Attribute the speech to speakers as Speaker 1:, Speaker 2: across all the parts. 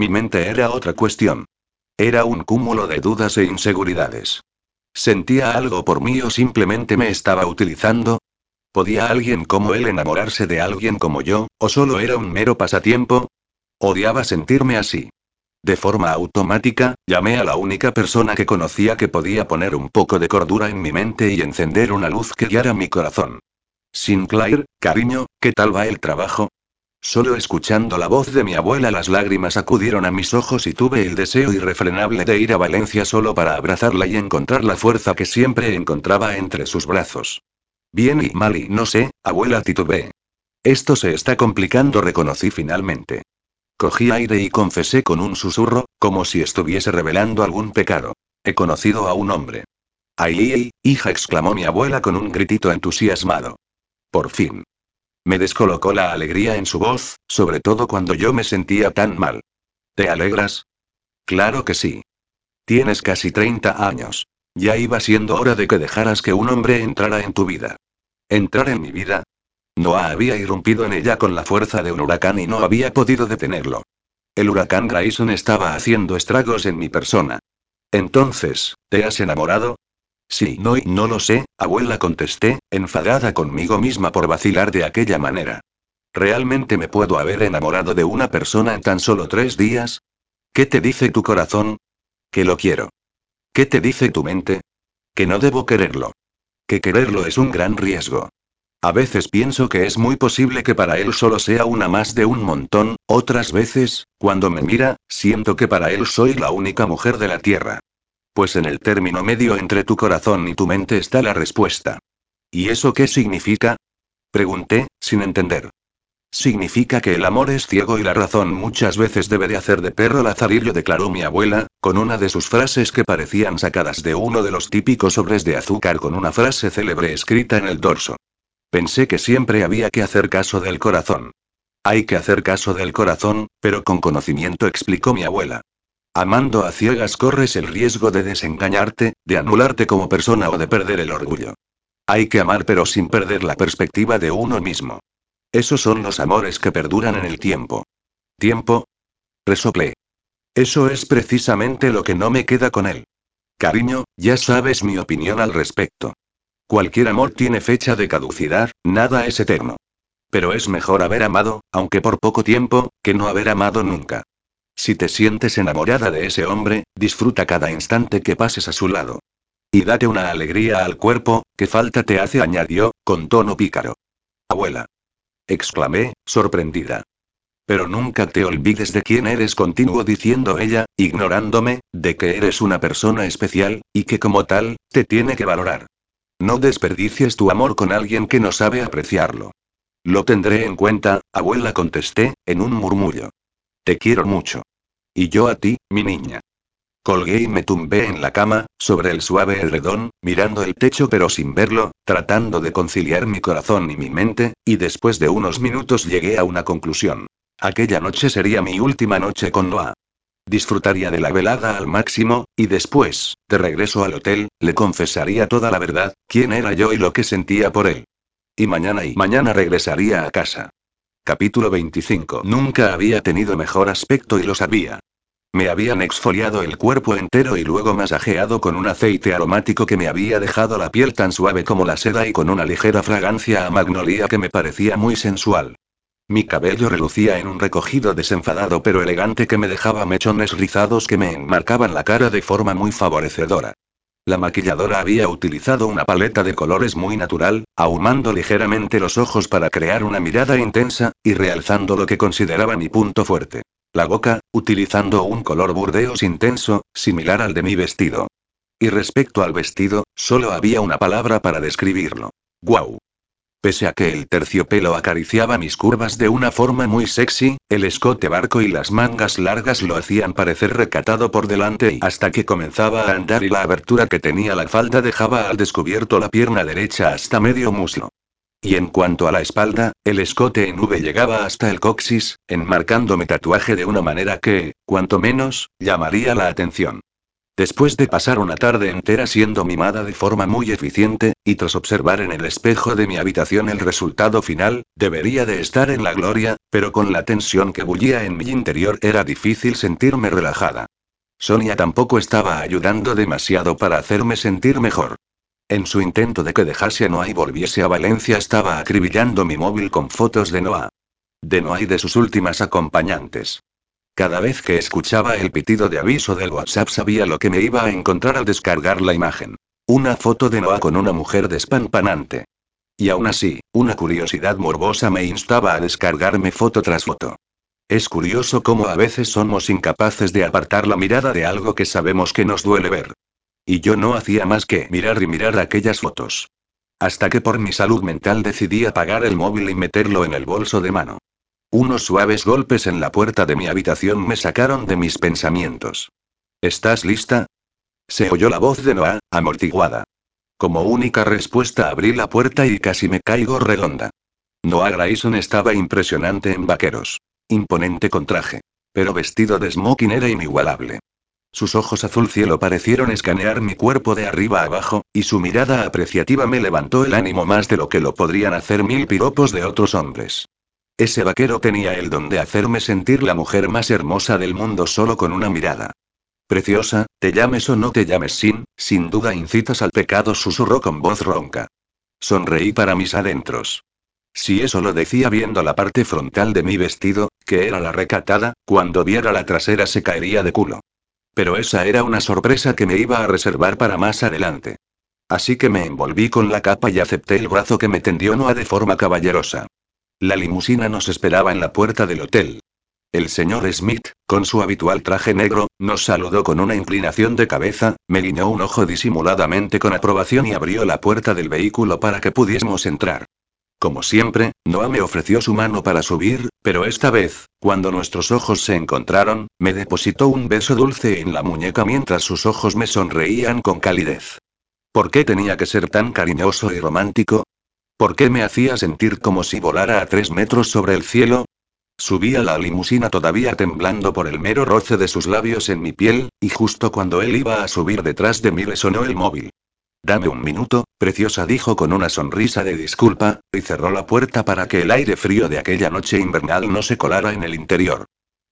Speaker 1: Mi mente era otra cuestión. Era un cúmulo de dudas e inseguridades. ¿Sentía algo por mí o simplemente me estaba utilizando? ¿Podía alguien como él enamorarse de alguien como yo, o solo era un mero pasatiempo? Odiaba sentirme así. De forma automática, llamé a la única persona que conocía que podía poner un poco de cordura en mi mente y encender una luz que guiara mi corazón. Sinclair, cariño, ¿qué tal va el trabajo? Solo escuchando la voz de mi abuela las lágrimas acudieron a mis ojos y tuve el deseo irrefrenable de ir a Valencia solo para abrazarla y encontrar la fuerza que siempre encontraba entre sus brazos. Bien y mal y no sé, abuela titubeé. Esto se está complicando, reconocí finalmente. Cogí aire y confesé con un susurro, como si estuviese revelando algún pecado. He conocido a un hombre. ¡Ay, hija! exclamó mi abuela con un gritito entusiasmado. Por fin. Me descolocó la alegría en su voz, sobre todo cuando yo me sentía tan mal. ¿Te alegras? Claro que sí. Tienes casi 30 años. Ya iba siendo hora de que dejaras que un hombre entrara en tu vida. ¿Entrar en mi vida? Noah había irrumpido en ella con la fuerza de un huracán y no había podido detenerlo. El huracán Grayson estaba haciendo estragos en mi persona. Entonces, ¿te has enamorado? Sí, no y no lo sé, abuela contesté, enfadada conmigo misma por vacilar de aquella manera. ¿Realmente me puedo haber enamorado de una persona en tan solo tres días? ¿Qué te dice tu corazón? Que lo quiero. ¿Qué te dice tu mente? Que no debo quererlo. Que quererlo es un gran riesgo. A veces pienso que es muy posible que para él solo sea una más de un montón, otras veces, cuando me mira, siento que para él soy la única mujer de la Tierra. Pues en el término medio entre tu corazón y tu mente está la respuesta. ¿Y eso qué significa? Pregunté, sin entender. Significa que el amor es ciego y la razón muchas veces debe de hacer de perro lazarillo, declaró mi abuela, con una de sus frases que parecían sacadas de uno de los típicos sobres de azúcar con una frase célebre escrita en el dorso. Pensé que siempre había que hacer caso del corazón. Hay que hacer caso del corazón, pero con conocimiento, explicó mi abuela. Amando a ciegas corres el riesgo de desengañarte, de anularte como persona o de perder el orgullo. Hay que amar pero sin perder la perspectiva de uno mismo. Esos son los amores que perduran en el tiempo. ¿Tiempo? Resoplé. Eso es precisamente lo que no me queda con él. Cariño, ya sabes mi opinión al respecto. Cualquier amor tiene fecha de caducidad, nada es eterno. Pero es mejor haber amado, aunque por poco tiempo, que no haber amado nunca. Si te sientes enamorada de ese hombre, disfruta cada instante que pases a su lado. Y date una alegría al cuerpo, que falta te hace, añadió, con tono pícaro. Abuela. exclamé, sorprendida. Pero nunca te olvides de quién eres, continuó diciendo ella, ignorándome, de que eres una persona especial, y que como tal, te tiene que valorar. No desperdicies tu amor con alguien que no sabe apreciarlo. Lo tendré en cuenta, abuela contesté, en un murmullo. Te quiero mucho. Y yo a ti, mi niña. Colgué y me tumbé en la cama, sobre el suave edredón, mirando el techo pero sin verlo, tratando de conciliar mi corazón y mi mente, y después de unos minutos llegué a una conclusión. Aquella noche sería mi última noche con Noah. Disfrutaría de la velada al máximo, y después, de regreso al hotel, le confesaría toda la verdad, quién era yo y lo que sentía por él. Y mañana y mañana regresaría a casa. Capítulo 25. Nunca había tenido mejor aspecto y lo sabía. Me habían exfoliado el cuerpo entero y luego masajeado con un aceite aromático que me había dejado la piel tan suave como la seda y con una ligera fragancia a magnolia que me parecía muy sensual. Mi cabello relucía en un recogido desenfadado pero elegante que me dejaba mechones rizados que me enmarcaban la cara de forma muy favorecedora. La maquilladora había utilizado una paleta de colores muy natural, ahumando ligeramente los ojos para crear una mirada intensa, y realzando lo que consideraba mi punto fuerte. La boca, utilizando un color burdeos intenso, similar al de mi vestido. Y respecto al vestido, solo había una palabra para describirlo. ¡Guau! Pese a que el terciopelo acariciaba mis curvas de una forma muy sexy, el escote barco y las mangas largas lo hacían parecer recatado por delante y hasta que comenzaba a andar y la abertura que tenía la falda dejaba al descubierto la pierna derecha hasta medio muslo. Y en cuanto a la espalda, el escote en V llegaba hasta el coxis, enmarcándome tatuaje de una manera que, cuanto menos, llamaría la atención. Después de pasar una tarde entera siendo mimada de forma muy eficiente, y tras observar en el espejo de mi habitación el resultado final, debería de estar en la gloria, pero con la tensión que bullía en mi interior era difícil sentirme relajada. Sonia tampoco estaba ayudando demasiado para hacerme sentir mejor. En su intento de que dejase Noah y volviese a Valencia estaba acribillando mi móvil con fotos de Noah. De Noah y de sus últimas acompañantes. Cada vez que escuchaba el pitido de aviso del WhatsApp sabía lo que me iba a encontrar al descargar la imagen. Una foto de Noah con una mujer despampanante. Y aún así, una curiosidad morbosa me instaba a descargarme foto tras foto. Es curioso cómo a veces somos incapaces de apartar la mirada de algo que sabemos que nos duele ver. Y yo no hacía más que mirar y mirar aquellas fotos. Hasta que por mi salud mental decidí apagar el móvil y meterlo en el bolso de mano. Unos suaves golpes en la puerta de mi habitación me sacaron de mis pensamientos. ¿Estás lista? Se oyó la voz de Noah, amortiguada. Como única respuesta abrí la puerta y casi me caigo redonda. Noah Grayson estaba impresionante en vaqueros. Imponente con traje. Pero vestido de smoking era inigualable. Sus ojos azul cielo parecieron escanear mi cuerpo de arriba abajo, y su mirada apreciativa me levantó el ánimo más de lo que lo podrían hacer mil piropos de otros hombres. Ese vaquero tenía el don de hacerme sentir la mujer más hermosa del mundo solo con una mirada. Preciosa, te llames o no te llames sin, sin duda incitas al pecado, susurró con voz ronca. Sonreí para mis adentros. Si eso lo decía viendo la parte frontal de mi vestido, que era la recatada, cuando viera la trasera se caería de culo. Pero esa era una sorpresa que me iba a reservar para más adelante. Así que me envolví con la capa y acepté el brazo que me tendió Noah de forma caballerosa. La limusina nos esperaba en la puerta del hotel. El señor Smith, con su habitual traje negro, nos saludó con una inclinación de cabeza, me guiñó un ojo disimuladamente con aprobación y abrió la puerta del vehículo para que pudiésemos entrar. Como siempre, Noah me ofreció su mano para subir, pero esta vez, cuando nuestros ojos se encontraron, me depositó un beso dulce en la muñeca mientras sus ojos me sonreían con calidez. ¿Por qué tenía que ser tan cariñoso y romántico? ¿Por qué me hacía sentir como si volara a tres metros sobre el cielo? Subí a la limusina todavía temblando por el mero roce de sus labios en mi piel, y justo cuando él iba a subir detrás de mí le sonó el móvil. Dame un minuto, preciosa dijo con una sonrisa de disculpa, y cerró la puerta para que el aire frío de aquella noche invernal no se colara en el interior.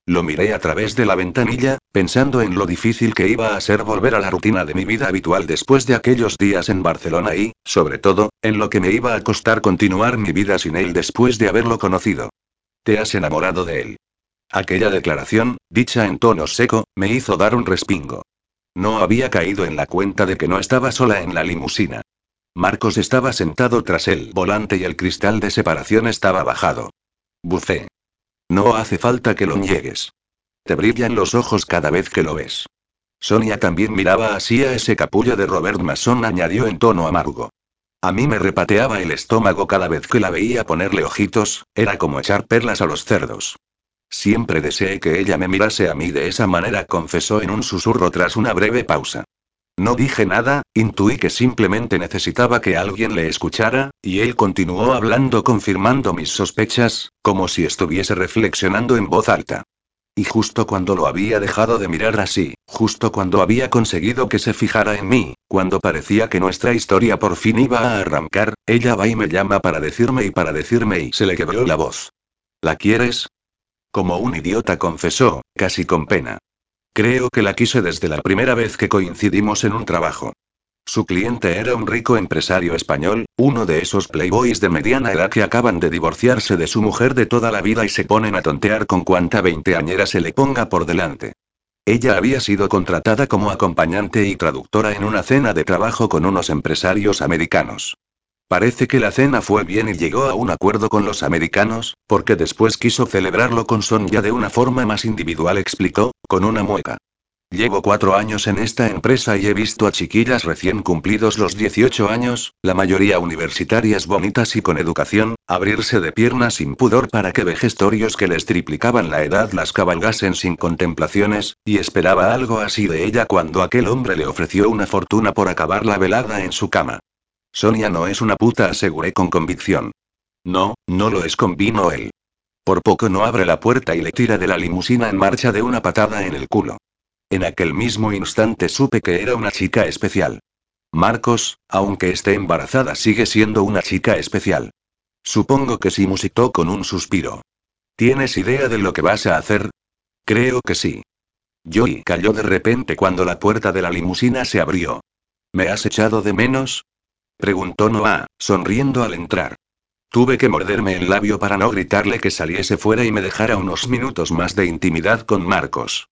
Speaker 1: Lo miré a través de la ventanilla, pensando en lo difícil que iba a ser volver a la rutina de mi vida habitual después de aquellos días en Barcelona y, sobre todo, en lo que me iba a costar continuar mi vida sin él después de haberlo conocido. Te has enamorado de él. Aquella declaración, dicha en tono seco, me hizo dar un respingo. No había caído en la cuenta de que no estaba sola en la limusina. Marcos estaba sentado tras el volante y el cristal de separación estaba bajado. Bucé. No hace falta que lo niegues. Te brillan los ojos cada vez que lo ves. Sonia también miraba así a ese capullo de Robert Mason, añadió en tono amargo. A mí me repateaba el estómago cada vez que la veía ponerle ojitos, era como echar perlas a los cerdos. Siempre deseé que ella me mirase a mí de esa manera, confesó en un susurro tras una breve pausa. No dije nada, intuí que simplemente necesitaba que alguien le escuchara, y él continuó hablando confirmando mis sospechas, como si estuviese reflexionando en voz alta. Y justo cuando lo había dejado de mirar así, justo cuando había conseguido que se fijara en mí, cuando parecía que nuestra historia por fin iba a arrancar, ella va y me llama para decirme y para decirme y se le quebró la voz. ¿La quieres? Como un idiota confesó, casi con pena. Creo que la quise desde la primera vez que coincidimos en un trabajo. Su cliente era un rico empresario español, uno de esos playboys de mediana edad que acaban de divorciarse de su mujer de toda la vida y se ponen a tontear con cuanta veinteañera se le ponga por delante. Ella había sido contratada como acompañante y traductora en una cena de trabajo con unos empresarios americanos. Parece que la cena fue bien y llegó a un acuerdo con los americanos, porque después quiso celebrarlo con Sonia de una forma más individual, explicó, con una mueca. Llevo cuatro años en esta empresa y he visto a chiquillas recién cumplidos los 18 años, la mayoría universitarias bonitas y con educación, abrirse de piernas sin pudor para que vejestorios que les triplicaban la edad las cabalgasen sin contemplaciones, y esperaba algo así de ella cuando aquel hombre le ofreció una fortuna por acabar la velada en su cama. Sonia no es una puta, aseguré con convicción. No, no lo es, convino él. Por poco no abre la puerta y le tira de la limusina en marcha de una patada en el culo. En aquel mismo instante supe que era una chica especial. Marcos, aunque esté embarazada, sigue siendo una chica especial. Supongo que sí musitó con un suspiro. ¿Tienes idea de lo que vas a hacer? Creo que sí. Joey cayó de repente cuando la puerta de la limusina se abrió. ¿Me has echado de menos? Preguntó Noah, sonriendo al entrar. Tuve que morderme el labio para no gritarle que saliese fuera y me dejara unos minutos más de intimidad con Marcos.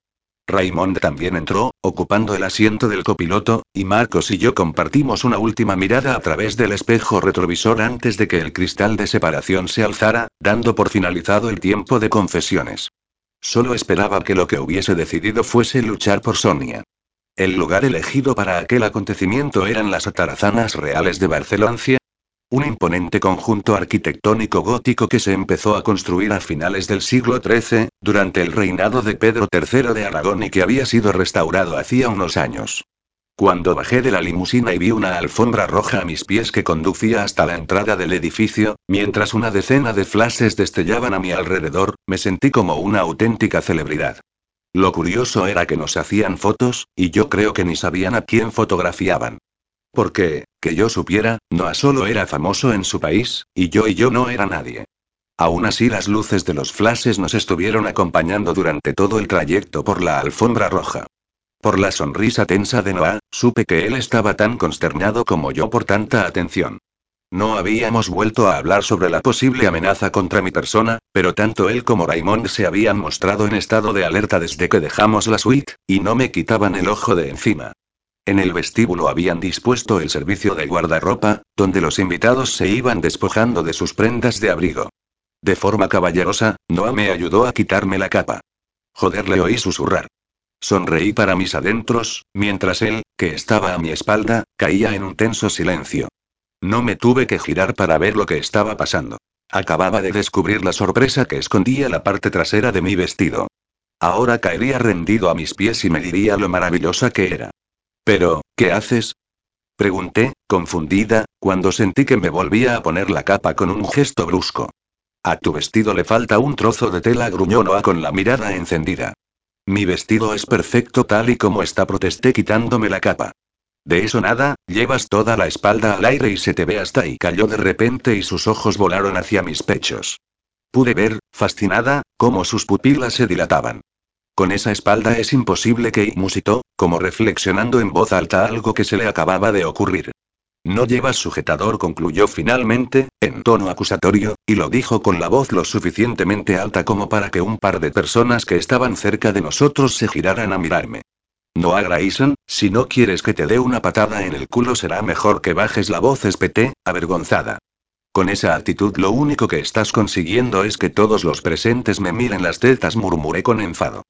Speaker 1: Raymond también entró, ocupando el asiento del copiloto, y Marcos y yo compartimos una última mirada a través del espejo retrovisor antes de que el cristal de separación se alzara, dando por finalizado el tiempo de confesiones. Solo esperaba que lo que hubiese decidido fuese luchar por Sonia. El lugar elegido para aquel acontecimiento eran las atarazanas reales de Barcelona, un imponente conjunto arquitectónico gótico que se empezó a construir a finales del siglo XIII, durante el reinado de Pedro III de Aragón y que había sido restaurado hacía unos años. Cuando bajé de la limusina y vi una alfombra roja a mis pies que conducía hasta la entrada del edificio, mientras una decena de flashes destellaban a mi alrededor, me sentí como una auténtica celebridad. Lo curioso era que nos hacían fotos, y yo creo que ni sabían a quién fotografiaban. Porque, que yo supiera, Noah solo era famoso en su país, y yo y yo no era nadie. Aún así las luces de los flashes nos estuvieron acompañando durante todo el trayecto por la alfombra roja. Por la sonrisa tensa de Noah, supe que él estaba tan consternado como yo por tanta atención. No habíamos vuelto a hablar sobre la posible amenaza contra mi persona, pero tanto él como Raymond se habían mostrado en estado de alerta desde que dejamos la suite, y no me quitaban el ojo de encima. En el vestíbulo habían dispuesto el servicio de guardarropa, donde los invitados se iban despojando de sus prendas de abrigo. De forma caballerosa, Noah me ayudó a quitarme la capa. Joder, le oí susurrar. Sonreí para mis adentros, mientras él, que estaba a mi espalda, caía en un tenso silencio. No me tuve que girar para ver lo que estaba pasando. Acababa de descubrir la sorpresa que escondía la parte trasera de mi vestido. Ahora caería rendido a mis pies y me diría lo maravillosa que era. Pero, ¿qué haces? Pregunté, confundida, cuando sentí que me volvía a poner la capa con un gesto brusco. A tu vestido le falta un trozo de tela, gruñó Noah con la mirada encendida. Mi vestido es perfecto tal y como está, protesté quitándome la capa. De eso nada, llevas toda la espalda al aire y se te ve hasta ahí. Cayó de repente y sus ojos volaron hacia mis pechos. Pude ver, fascinada, cómo sus pupilas se dilataban. Con esa espalda es imposible que musitó, como reflexionando en voz alta algo que se le acababa de ocurrir. No llevas sujetador, concluyó finalmente, en tono acusatorio, y lo dijo con la voz lo suficientemente alta como para que un par de personas que estaban cerca de nosotros se giraran a mirarme. No Grayson, si no quieres que te dé una patada en el culo será mejor que bajes la voz, espeté, avergonzada. Con esa actitud lo único que estás consiguiendo es que todos los presentes me miren las tetas, murmuré con enfado.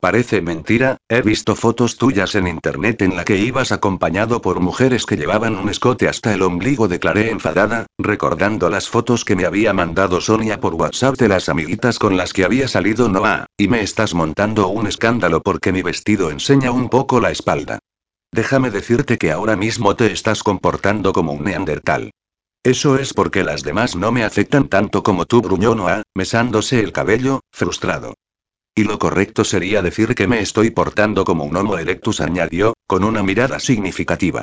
Speaker 1: Parece mentira, he visto fotos tuyas en internet en la que ibas acompañado por mujeres que llevaban un escote hasta el ombligo, declaré enfadada, recordando las fotos que me había mandado Sonia por WhatsApp de las amiguitas con las que había salido Noah, y me estás montando un escándalo porque mi vestido enseña un poco la espalda. Déjame decirte que ahora mismo te estás comportando como un neandertal. Eso es porque las demás no me afectan tanto como tú, gruñó Noah, mesándose el cabello, frustrado. Y lo correcto sería decir que me estoy portando como un Homo erectus, añadió, con una mirada significativa.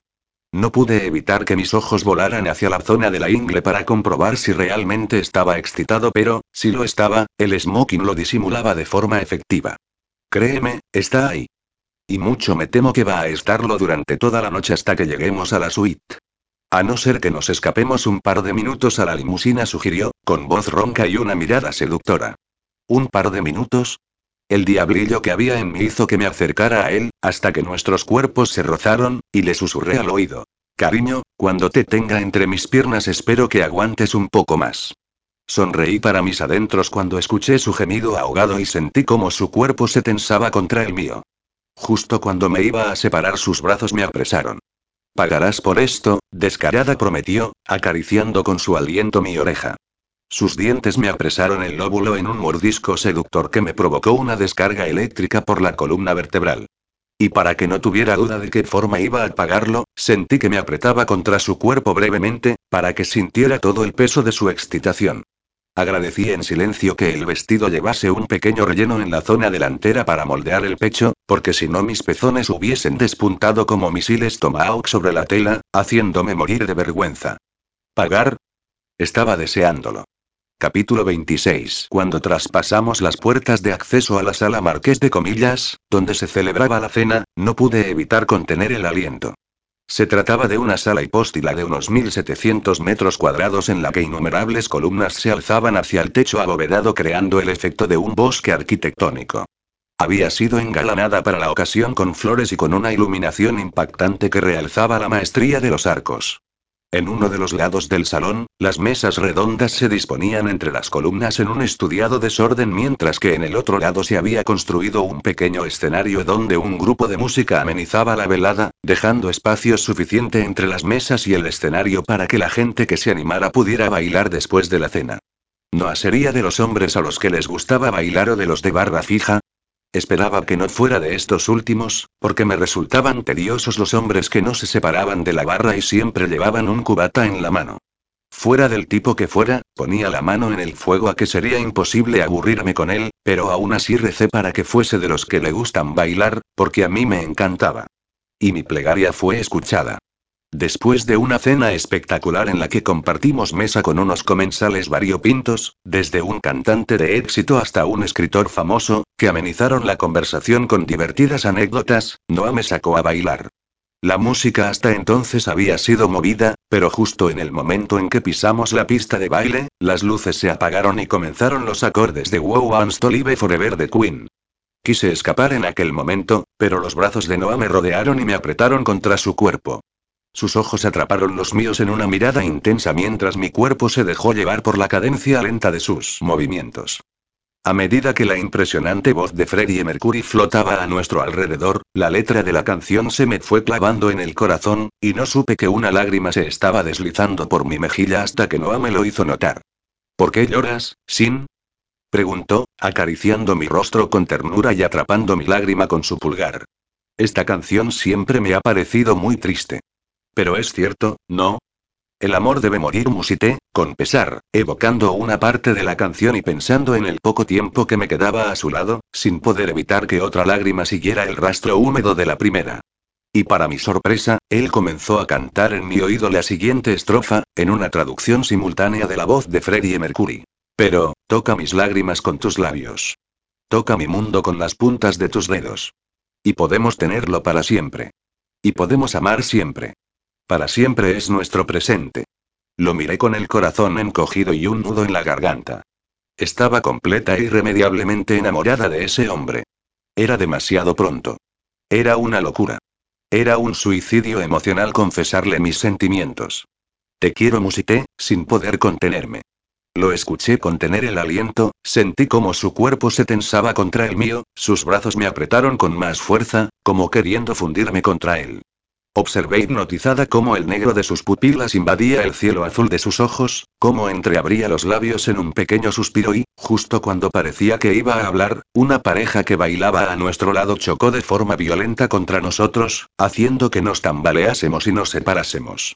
Speaker 1: No pude evitar que mis ojos volaran hacia la zona de la ingle para comprobar si realmente estaba excitado, pero, si lo estaba, el smoking lo disimulaba de forma efectiva. Créeme, está ahí. Y mucho me temo que va a estarlo durante toda la noche hasta que lleguemos a la suite. A no ser que nos escapemos un par de minutos a la limusina, sugirió, con voz ronca y una mirada seductora. ¿Un par de minutos? El diablillo que había en mí hizo que me acercara a él, hasta que nuestros cuerpos se rozaron, y le susurré al oído. Cariño, cuando te tenga entre mis piernas espero que aguantes un poco más. Sonreí para mis adentros cuando escuché su gemido ahogado y sentí como su cuerpo se tensaba contra el mío. Justo cuando me iba a separar sus brazos me apresaron. Pagarás por esto, descarada prometió, acariciando con su aliento mi oreja. Sus dientes me apresaron el lóbulo en un mordisco seductor que me provocó una descarga eléctrica por la columna vertebral. Y para que no tuviera duda de qué forma iba a pagarlo, sentí que me apretaba contra su cuerpo brevemente, para que sintiera todo el peso de su excitación. Agradecí en silencio que el vestido llevase un pequeño relleno en la zona delantera para moldear el pecho, porque si no mis pezones hubiesen despuntado como misiles Tomahawk sobre la tela, haciéndome morir de vergüenza. ¿Pagar? Estaba deseándolo. Capítulo 26. Cuando traspasamos las puertas de acceso a la sala Marqués de Comillas, donde se celebraba la cena, no pude evitar contener el aliento. Se trataba de una sala hipóstila de unos 1700 metros cuadrados en la que innumerables columnas se alzaban hacia el techo abovedado creando el efecto de un bosque arquitectónico. Había sido engalanada para la ocasión con flores y con una iluminación impactante que realzaba la maestría de los arcos. En uno de los lados del salón, las mesas redondas se disponían entre las columnas en un estudiado desorden mientras que en el otro lado se había construido un pequeño escenario donde un grupo de música amenizaba la velada, dejando espacio suficiente entre las mesas y el escenario para que la gente que se animara pudiera bailar después de la cena. ¿No sería de los hombres a los que les gustaba bailar o de los de barba fija? Esperaba que no fuera de estos últimos, porque me resultaban tediosos los hombres que no se separaban de la barra y siempre llevaban un cubata en la mano. Fuera del tipo que fuera, ponía la mano en el fuego a que sería imposible aburrirme con él, pero aún así recé para que fuese de los que le gustan bailar, porque a mí me encantaba. Y mi plegaria fue escuchada. Después de una cena espectacular en la que compartimos mesa con unos comensales variopintos, desde un cantante de éxito hasta un escritor famoso, que amenizaron la conversación con divertidas anécdotas, Noah me sacó a bailar. La música hasta entonces había sido movida, pero justo en el momento en que pisamos la pista de baile, las luces se apagaron y comenzaron los acordes de Wow and Live Forever de Queen. Quise escapar en aquel momento, pero los brazos de Noah me rodearon y me apretaron contra su cuerpo. Sus ojos atraparon los míos en una mirada intensa mientras mi cuerpo se dejó llevar por la cadencia lenta de sus movimientos. A medida que la impresionante voz de Freddie Mercury flotaba a nuestro alrededor, la letra de la canción se me fue clavando en el corazón, y no supe que una lágrima se estaba deslizando por mi mejilla hasta que Noah me lo hizo notar. ¿Por qué lloras, Sin? preguntó, acariciando mi rostro con ternura y atrapando mi lágrima con su pulgar. Esta canción siempre me ha parecido muy triste. Pero es cierto, ¿no? El amor debe morir, musité, con pesar, evocando una parte de la canción y pensando en el poco tiempo que me quedaba a su lado, sin poder evitar que otra lágrima siguiera el rastro húmedo de la primera. Y para mi sorpresa, él comenzó a cantar en mi oído la siguiente estrofa, en una traducción simultánea de la voz de Freddie Mercury. Pero, toca mis lágrimas con tus labios. Toca mi mundo con las puntas de tus dedos. Y podemos tenerlo para siempre. Y podemos amar siempre. Para siempre es nuestro presente. Lo miré con el corazón encogido y un nudo en la garganta. Estaba completa e irremediablemente enamorada de ese hombre. Era demasiado pronto. Era una locura. Era un suicidio emocional confesarle mis sentimientos. Te quiero, musité, sin poder contenerme. Lo escuché contener el aliento, sentí como su cuerpo se tensaba contra el mío, sus brazos me apretaron con más fuerza, como queriendo fundirme contra él. Observé hipnotizada cómo el negro de sus pupilas invadía el cielo azul de sus ojos, cómo entreabría los labios en un pequeño suspiro y, justo cuando parecía que iba a hablar, una pareja que bailaba a nuestro lado chocó de forma violenta contra nosotros, haciendo que nos tambaleásemos y nos separásemos.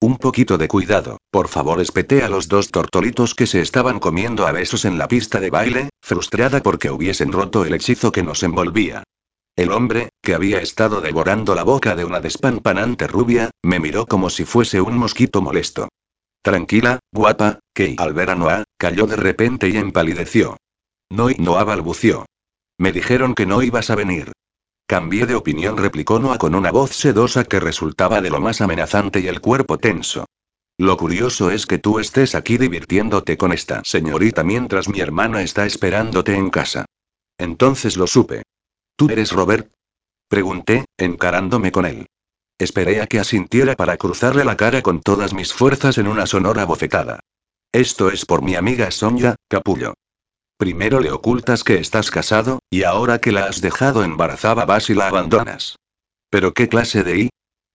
Speaker 1: Un poquito de cuidado, por favor, espeté a los dos tortolitos que se estaban comiendo a besos en la pista de baile, frustrada porque hubiesen roto el hechizo que nos envolvía. El hombre, que había estado devorando la boca de una despampanante rubia, me miró como si fuese un mosquito molesto. Tranquila, guapa, que al ver a Noah, cayó de repente y empalideció. No y Noah balbució. Me dijeron que no ibas a venir. Cambié de opinión, replicó Noah con una voz sedosa que resultaba de lo más amenazante y el cuerpo tenso. Lo curioso es que tú estés aquí divirtiéndote con esta señorita mientras mi hermana está esperándote en casa. Entonces lo supe. ¿Tú eres Robert? Pregunté, encarándome con él. Esperé a que asintiera para cruzarle la cara con todas mis fuerzas en una sonora bofetada. Esto es por mi amiga Sonia, capullo. Primero le ocultas que estás casado, y ahora que la has dejado embarazada vas y la abandonas. ¿Pero qué clase de I?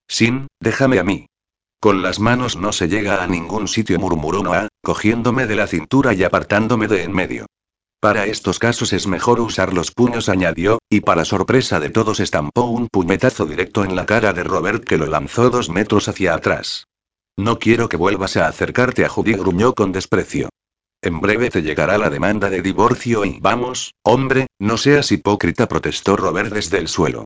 Speaker 1: Sin, déjame a mí. Con las manos no se llega a ningún sitio, murmuró Noah, cogiéndome de la cintura y apartándome de en medio. Para estos casos es mejor usar los puños, añadió, y para sorpresa de todos estampó un puñetazo directo en la cara de Robert que lo lanzó dos metros hacia atrás. No quiero que vuelvas a acercarte a Judy, gruñó con desprecio. En breve te llegará la demanda de divorcio y vamos, hombre, no seas hipócrita, protestó Robert desde el suelo.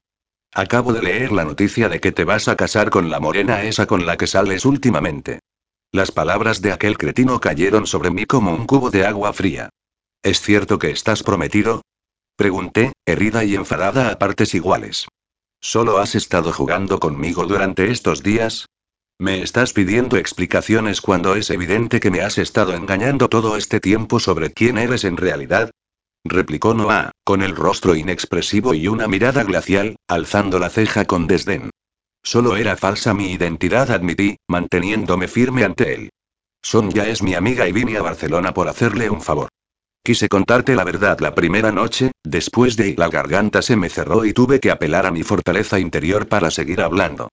Speaker 1: Acabo de leer la noticia de que te vas a casar con la morena esa con la que sales últimamente. Las palabras de aquel cretino cayeron sobre mí como un cubo de agua fría. ¿Es cierto que estás prometido? Pregunté, herida y enfadada a partes iguales. ¿Solo has estado jugando conmigo durante estos días? ¿Me estás pidiendo explicaciones cuando es evidente que me has estado engañando todo este tiempo sobre quién eres en realidad? replicó Noah, con el rostro inexpresivo y una mirada glacial, alzando la ceja con desdén. Solo era falsa mi identidad, admití, manteniéndome firme ante él. Sonia es mi amiga y vine a Barcelona por hacerle un favor. Quise contarte la verdad la primera noche, después de la garganta se me cerró y tuve que apelar a mi fortaleza interior para seguir hablando.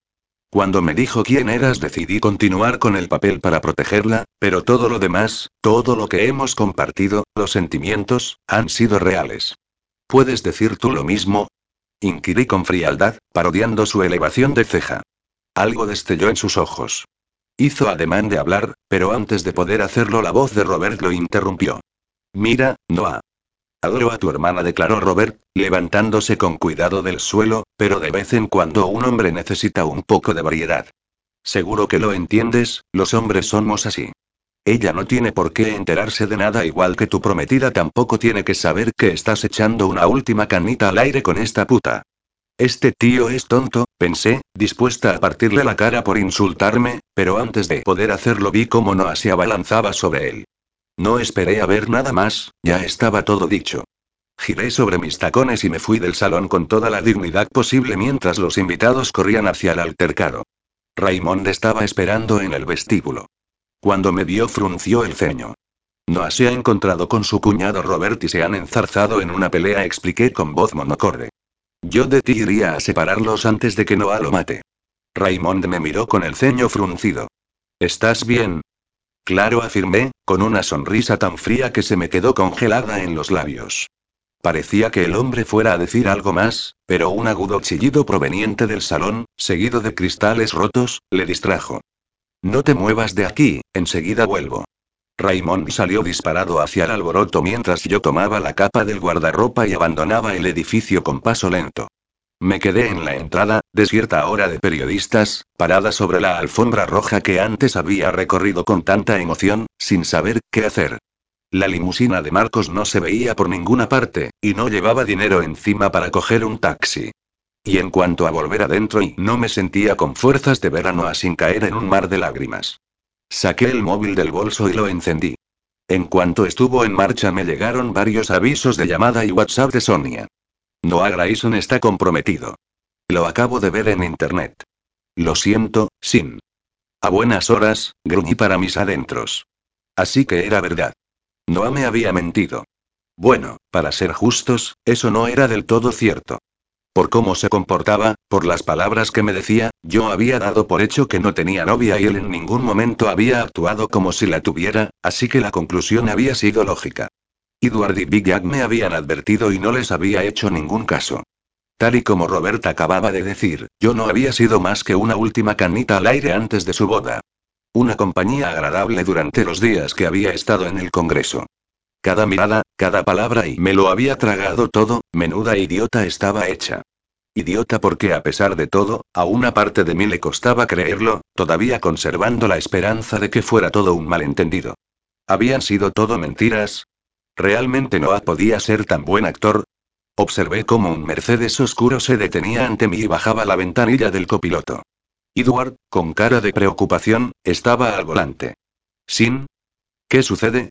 Speaker 1: Cuando me dijo quién eras decidí continuar con el papel para protegerla, pero todo lo demás, todo lo que hemos compartido, los sentimientos, han sido reales. ¿Puedes decir tú lo mismo? Inquirí con frialdad, parodiando su elevación de ceja. Algo destelló en sus ojos. Hizo ademán de hablar, pero antes de poder hacerlo la voz de Robert lo interrumpió. Mira, Noah. Adoro a tu hermana, declaró Robert, levantándose con cuidado del suelo, pero de vez en cuando un hombre necesita un poco de variedad. Seguro que lo entiendes, los hombres somos así. Ella no tiene por qué enterarse de nada igual que tu prometida tampoco tiene que saber que estás echando una última canita al aire con esta puta. Este tío es tonto, pensé, dispuesta a partirle la cara por insultarme, pero antes de poder hacerlo vi cómo Noah se abalanzaba sobre él. No esperé a ver nada más, ya estaba todo dicho. Giré sobre mis tacones y me fui del salón con toda la dignidad posible mientras los invitados corrían hacia el altercado. Raymond estaba esperando en el vestíbulo. Cuando me vio frunció el ceño. Noah se ha encontrado con su cuñado Robert y se han enzarzado en una pelea, expliqué con voz monocorde. Yo de ti iría a separarlos antes de que Noah lo mate. Raymond me miró con el ceño fruncido. ¿Estás bien? Claro, afirmé, con una sonrisa tan fría que se me quedó congelada en los labios. Parecía que el hombre fuera a decir algo más, pero un agudo chillido proveniente del salón, seguido de cristales rotos, le distrajo. No te muevas de aquí, enseguida vuelvo. Raymond salió disparado hacia el alboroto mientras yo tomaba la capa del guardarropa y abandonaba el edificio con paso lento. Me quedé en la entrada, desierta hora de periodistas, parada sobre la alfombra roja que antes había recorrido con tanta emoción, sin saber qué hacer. La limusina de Marcos no se veía por ninguna parte, y no llevaba dinero encima para coger un taxi. Y en cuanto a volver adentro y no me sentía con fuerzas de verano a sin caer en un mar de lágrimas. Saqué el móvil del bolso y lo encendí. En cuanto estuvo en marcha me llegaron varios avisos de llamada y WhatsApp de Sonia. Noah Grayson está comprometido. Lo acabo de ver en internet. Lo siento, Sin. A buenas horas, gruñí para mis adentros. Así que era verdad. Noah me había mentido. Bueno, para ser justos, eso no era del todo cierto. Por cómo se comportaba, por las palabras que me decía, yo había dado por hecho que no tenía novia y él en ningún momento había actuado como si la tuviera, así que la conclusión había sido lógica. Edward y Big me habían advertido y no les había hecho ningún caso. Tal y como Robert acababa de decir, yo no había sido más que una última canita al aire antes de su boda. Una compañía agradable durante los días que había estado en el Congreso. Cada mirada, cada palabra y me lo había tragado todo, menuda idiota estaba hecha. Idiota porque a pesar de todo, a una parte de mí le costaba creerlo, todavía conservando la esperanza de que fuera todo un malentendido. ¿Habían sido todo mentiras? ¿Realmente Noah podía ser tan buen actor? Observé cómo un Mercedes oscuro se detenía ante mí y bajaba la ventanilla del copiloto. Edward, con cara de preocupación, estaba al volante. ¿Sin? ¿Qué sucede?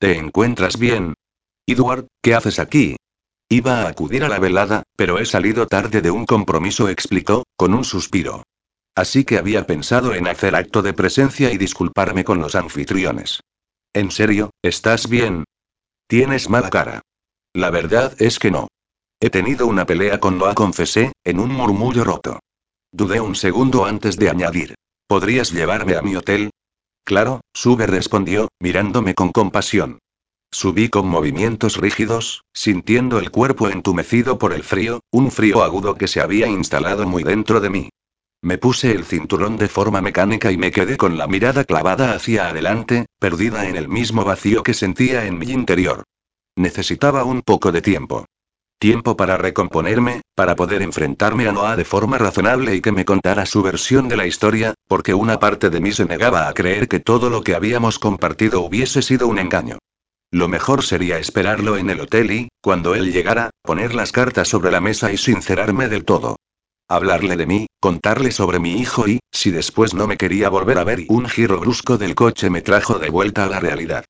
Speaker 1: ¿Te encuentras bien? Edward, ¿qué haces aquí? Iba a acudir a la velada, pero he salido tarde de un compromiso, explicó, con un suspiro. Así que había pensado en hacer acto de presencia y disculparme con los anfitriones. ¿En serio, estás bien? Tienes mala cara. La verdad es que no. He tenido una pelea con Noah, confesé, en un murmullo roto. Dudé un segundo antes de añadir. ¿Podrías llevarme a mi hotel? Claro, sube respondió, mirándome con compasión. Subí con movimientos rígidos, sintiendo el cuerpo entumecido por el frío, un frío agudo que se había instalado muy dentro de mí. Me puse el cinturón de forma mecánica y me quedé con la mirada clavada hacia adelante, perdida en el mismo vacío que sentía en mi interior. Necesitaba un poco de tiempo. Tiempo para recomponerme, para poder enfrentarme a Noah de forma razonable y que me contara su versión de la historia, porque una parte de mí se negaba a creer que todo lo que habíamos compartido hubiese sido un engaño. Lo mejor sería esperarlo en el hotel y, cuando él llegara, poner las cartas sobre la mesa y sincerarme del todo. Hablarle de mí, contarle sobre mi hijo y, si después no me quería volver a ver y un giro brusco del coche me trajo de vuelta a la realidad.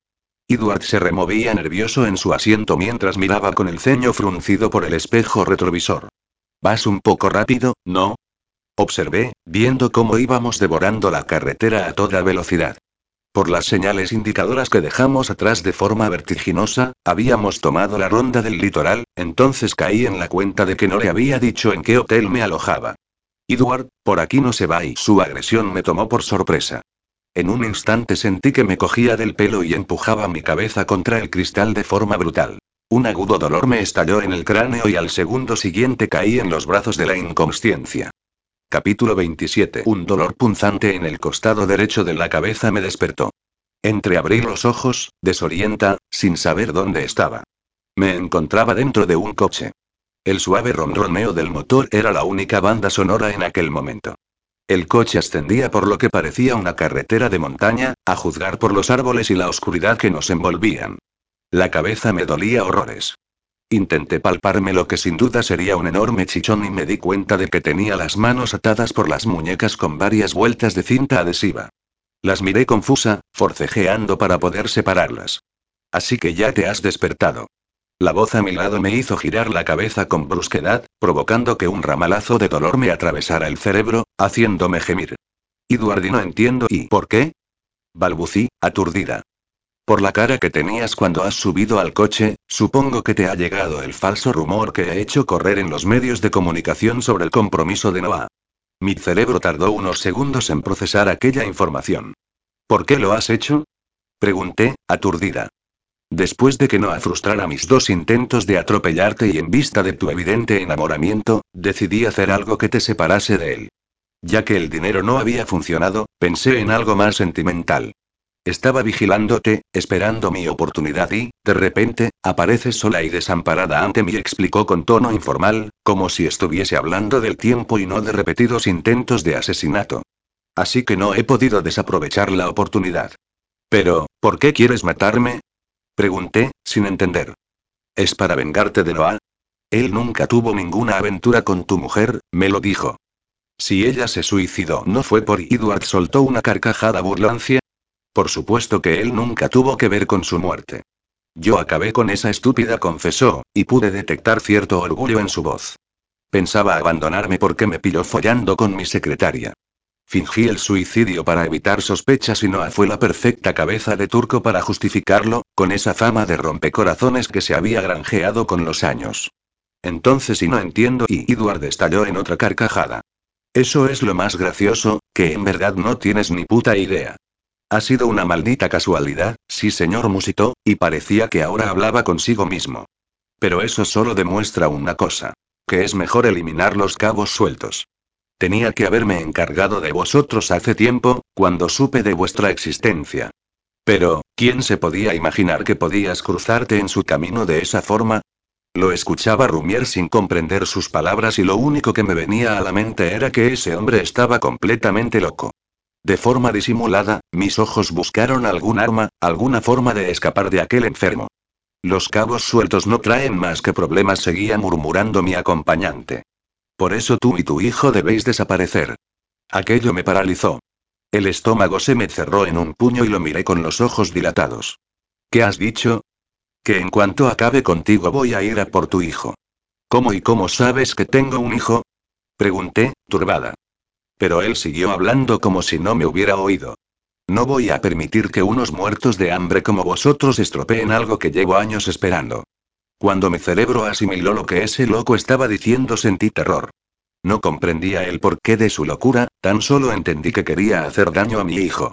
Speaker 1: Edward se removía nervioso en su asiento mientras miraba con el ceño fruncido por el espejo retrovisor. Vas un poco rápido, ¿no? Observé, viendo cómo íbamos devorando la carretera a toda velocidad. Por las señales indicadoras que dejamos atrás de forma vertiginosa, habíamos tomado la ronda del litoral, entonces caí en la cuenta de que no le había dicho en qué hotel me alojaba. Edward, por aquí no se va y su agresión me tomó por sorpresa. En un instante sentí que me cogía del pelo y empujaba mi cabeza contra el cristal de forma brutal. Un agudo dolor me estalló en el cráneo y al segundo siguiente caí en los brazos de la inconsciencia. Capítulo 27. Un dolor punzante en el costado derecho de la cabeza me despertó. Entreabrí los ojos, desorienta, sin saber dónde estaba. Me encontraba dentro de un coche. El suave ronroneo del motor era la única banda sonora en aquel momento. El coche ascendía por lo que parecía una carretera de montaña, a juzgar por los árboles y la oscuridad que nos envolvían. La cabeza me dolía horrores. Intenté palparme lo que sin duda sería un enorme chichón y me di cuenta de que tenía las manos atadas por las muñecas con varias vueltas de cinta adhesiva. Las miré confusa, forcejeando para poder separarlas. Así que ya te has despertado. La voz a mi lado me hizo girar la cabeza con brusquedad, provocando que un ramalazo de dolor me atravesara el cerebro, haciéndome gemir. Edward, no entiendo y ¿por qué? Balbucí, aturdida. Por la cara que tenías cuando has subido al coche, supongo que te ha llegado el falso rumor que he hecho correr en los medios de comunicación sobre el compromiso de Noah. Mi cerebro tardó unos segundos en procesar aquella información. ¿Por qué lo has hecho? Pregunté, aturdida. Después de que Noah frustrara mis dos intentos de atropellarte y en vista de tu evidente enamoramiento, decidí hacer algo que te separase de él. Ya que el dinero no había funcionado, pensé en algo más sentimental. Estaba vigilándote, esperando mi oportunidad y, de repente, apareces sola y desamparada ante mí, explicó con tono informal, como si estuviese hablando del tiempo y no de repetidos intentos de asesinato. Así que no he podido desaprovechar la oportunidad. Pero, ¿por qué quieres matarme? Pregunté, sin entender. ¿Es para vengarte de Noah? Él nunca tuvo ninguna aventura con tu mujer, me lo dijo. Si ella se suicidó no fue por Edward soltó una carcajada burlancia, por supuesto que él nunca tuvo que ver con su muerte. Yo acabé con esa estúpida, confesó, y pude detectar cierto orgullo en su voz. Pensaba abandonarme porque me pilló follando con mi secretaria. Fingí el suicidio para evitar sospechas y no fue la perfecta cabeza de turco para justificarlo, con esa fama de rompecorazones que se había granjeado con los años. Entonces y no entiendo y Edward estalló en otra carcajada. Eso es lo más gracioso, que en verdad no tienes ni puta idea. Ha sido una maldita casualidad, sí señor musitó, y parecía que ahora hablaba consigo mismo. Pero eso solo demuestra una cosa. Que es mejor eliminar los cabos sueltos. Tenía que haberme encargado de vosotros hace tiempo, cuando supe de vuestra existencia. Pero, ¿quién se podía imaginar que podías cruzarte en su camino de esa forma? Lo escuchaba rumiar sin comprender sus palabras y lo único que me venía a la mente era que ese hombre estaba completamente loco. De forma disimulada, mis ojos buscaron algún arma, alguna forma de escapar de aquel enfermo. Los cabos sueltos no traen más que problemas, seguía murmurando mi acompañante. Por eso tú y tu hijo debéis desaparecer. Aquello me paralizó. El estómago se me cerró en un puño y lo miré con los ojos dilatados. ¿Qué has dicho? Que en cuanto acabe contigo voy a ir a por tu hijo. ¿Cómo y cómo sabes que tengo un hijo? Pregunté, turbada. Pero él siguió hablando como si no me hubiera oído. No voy a permitir que unos muertos de hambre como vosotros estropeen algo que llevo años esperando. Cuando mi cerebro asimiló lo que ese loco estaba diciendo sentí terror. No comprendía el porqué de su locura, tan solo entendí que quería hacer daño a mi hijo.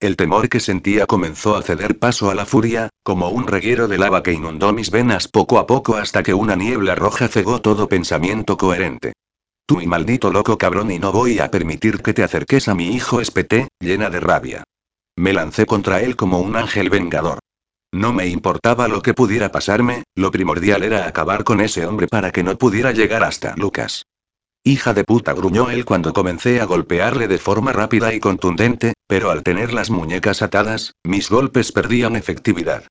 Speaker 1: El temor que sentía comenzó a ceder paso a la furia, como un reguero de lava que inundó mis venas poco a poco hasta que una niebla roja cegó todo pensamiento coherente. Tú y maldito loco cabrón y no voy a permitir que te acerques a mi hijo espeté, llena de rabia. Me lancé contra él como un ángel vengador. No me importaba lo que pudiera pasarme, lo primordial era acabar con ese hombre para que no pudiera llegar hasta Lucas. Hija de puta, gruñó él cuando comencé a golpearle de forma rápida y contundente, pero al tener las muñecas atadas, mis golpes perdían efectividad.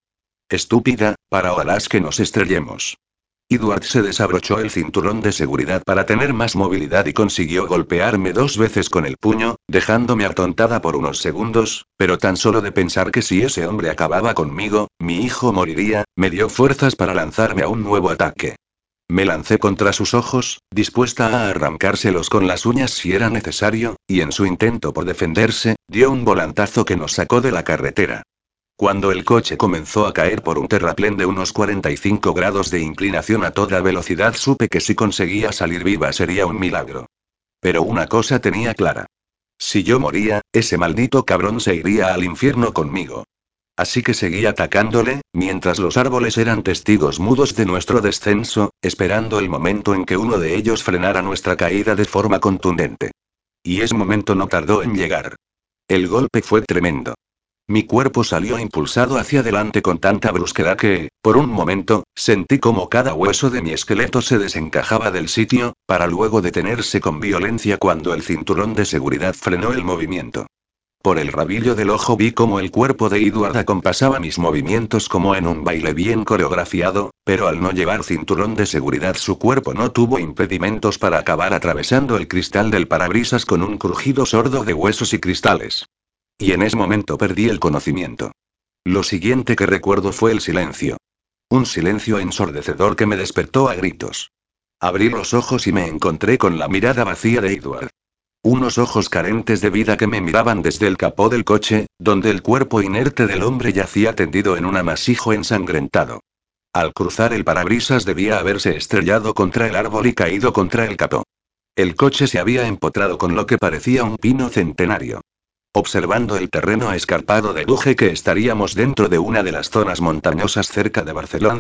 Speaker 1: Estúpida, para ojalá que nos estrellemos. Edward se desabrochó el cinturón de seguridad para tener más movilidad y consiguió golpearme dos veces con el puño, dejándome atontada por unos segundos, pero tan solo de pensar que si ese hombre acababa conmigo, mi hijo moriría, me dio fuerzas para lanzarme a un nuevo ataque. Me lancé contra sus ojos, dispuesta a arrancárselos con las uñas si era necesario, y en su intento por defenderse, dio un volantazo que nos sacó de la carretera. Cuando el coche comenzó a caer por un terraplén de unos 45 grados de inclinación a toda velocidad supe que si conseguía salir viva sería un milagro. Pero una cosa tenía clara. Si yo moría, ese maldito cabrón se iría al infierno conmigo. Así que seguí atacándole, mientras los árboles eran testigos mudos de nuestro descenso, esperando el momento en que uno de ellos frenara nuestra caída de forma contundente. Y ese momento no tardó en llegar. El golpe fue tremendo. Mi cuerpo salió impulsado hacia adelante con tanta brusquedad que, por un momento, sentí como cada hueso de mi esqueleto se desencajaba del sitio, para luego detenerse con violencia cuando el cinturón de seguridad frenó el movimiento. Por el rabillo del ojo vi como el cuerpo de Edward acompasaba mis movimientos como en un baile bien coreografiado, pero al no llevar cinturón de seguridad su cuerpo no tuvo impedimentos para acabar atravesando el cristal del parabrisas con un crujido sordo de huesos y cristales. Y en ese momento perdí el conocimiento. Lo siguiente que recuerdo fue el silencio. Un silencio ensordecedor que me despertó a gritos. Abrí los ojos y me encontré con la mirada vacía de Edward. Unos ojos carentes de vida que me miraban desde el capó del coche, donde el cuerpo inerte del hombre yacía tendido en un amasijo ensangrentado. Al cruzar el parabrisas debía haberse estrellado contra el árbol y caído contra el capó. El coche se había empotrado con lo que parecía un pino centenario. Observando el terreno escarpado deduje que estaríamos dentro de una de las zonas montañosas cerca de Barcelona.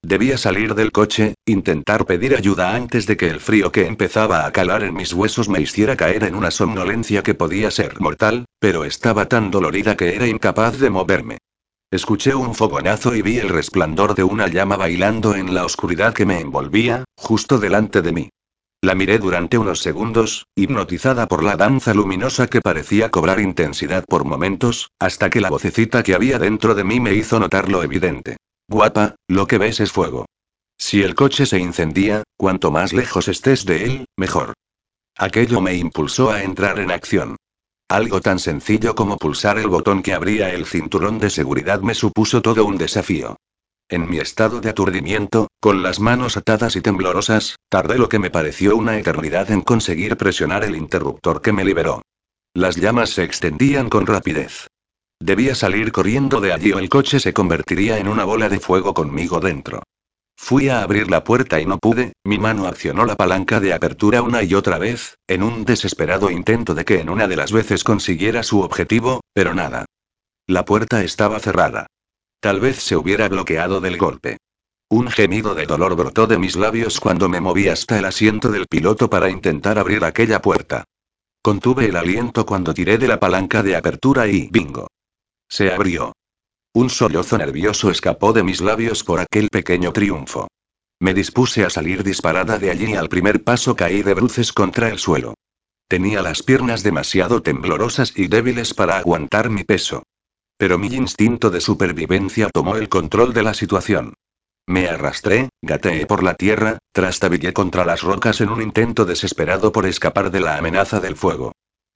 Speaker 1: Debía salir del coche, intentar pedir ayuda antes de que el frío que empezaba a calar en mis huesos me hiciera caer en una somnolencia que podía ser mortal, pero estaba tan dolorida que era incapaz de moverme. Escuché un fogonazo y vi el resplandor de una llama bailando en la oscuridad que me envolvía, justo delante de mí. La miré durante unos segundos, hipnotizada por la danza luminosa que parecía cobrar intensidad por momentos, hasta que la vocecita que había dentro de mí me hizo notar lo evidente. Guapa, lo que ves es fuego. Si el coche se incendía, cuanto más lejos estés de él, mejor. Aquello me impulsó a entrar en acción. Algo tan sencillo como pulsar el botón que abría el cinturón de seguridad me supuso todo un desafío. En mi estado de aturdimiento, con las manos atadas y temblorosas, tardé lo que me pareció una eternidad en conseguir presionar el interruptor que me liberó. Las llamas se extendían con rapidez. Debía salir corriendo de allí o el coche se convertiría en una bola de fuego conmigo dentro. Fui a abrir la puerta y no pude, mi mano accionó la palanca de apertura una y otra vez, en un desesperado intento de que en una de las veces consiguiera su objetivo, pero nada. La puerta estaba cerrada. Tal vez se hubiera bloqueado del golpe. Un gemido de dolor brotó de mis labios cuando me moví hasta el asiento del piloto para intentar abrir aquella puerta. Contuve el aliento cuando tiré de la palanca de apertura y bingo. Se abrió. Un sollozo nervioso escapó de mis labios por aquel pequeño triunfo. Me dispuse a salir disparada de allí y al primer paso caí de bruces contra el suelo. Tenía las piernas demasiado temblorosas y débiles para aguantar mi peso. Pero mi instinto de supervivencia tomó el control de la situación. Me arrastré, gateé por la tierra, trastabillé contra las rocas en un intento desesperado por escapar de la amenaza del fuego.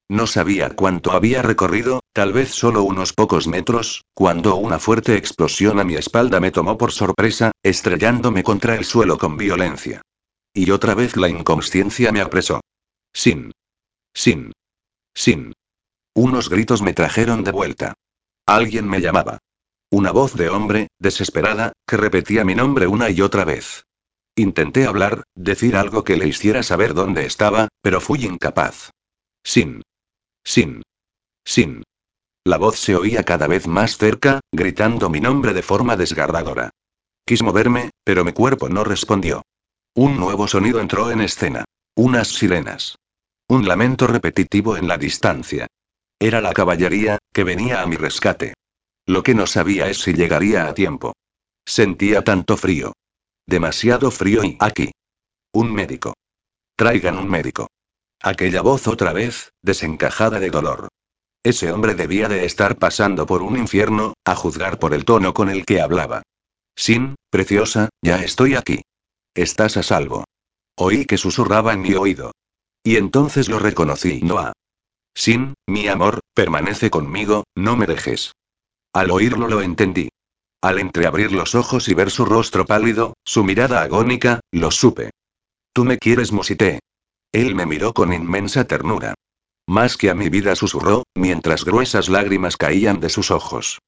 Speaker 1: No sabía cuánto había recorrido, tal vez solo unos pocos metros, cuando una fuerte explosión a mi espalda me tomó por sorpresa, estrellándome contra el suelo con violencia. Y otra vez la inconsciencia me apresó. Sin. Sin. Sin. Unos gritos me trajeron de vuelta. Alguien me llamaba. Una voz de hombre, desesperada, que repetía mi nombre una y otra vez. Intenté hablar, decir algo que le hiciera saber dónde estaba, pero fui incapaz. Sin. Sin. Sin. La voz se oía cada vez más cerca, gritando mi nombre de forma desgarradora. Quis moverme, pero mi cuerpo no respondió. Un nuevo sonido entró en escena. Unas sirenas. Un lamento repetitivo en la distancia. Era la caballería, que venía a mi rescate. Lo que no sabía es si llegaría a tiempo. Sentía tanto frío. Demasiado frío y aquí. Un médico. Traigan un médico. Aquella voz otra vez, desencajada de dolor. Ese hombre debía de estar pasando por un infierno, a juzgar por el tono con el que hablaba. Sin, preciosa, ya estoy aquí. Estás a salvo. Oí que susurraba en mi oído. Y entonces lo reconocí, Noah. Sin, mi amor, permanece conmigo, no me dejes. Al oírlo lo entendí. Al entreabrir los ojos y ver su rostro pálido, su mirada agónica, lo supe. Tú me quieres, musité. Él me miró con inmensa ternura. Más que a mi vida susurró, mientras gruesas lágrimas caían de sus ojos.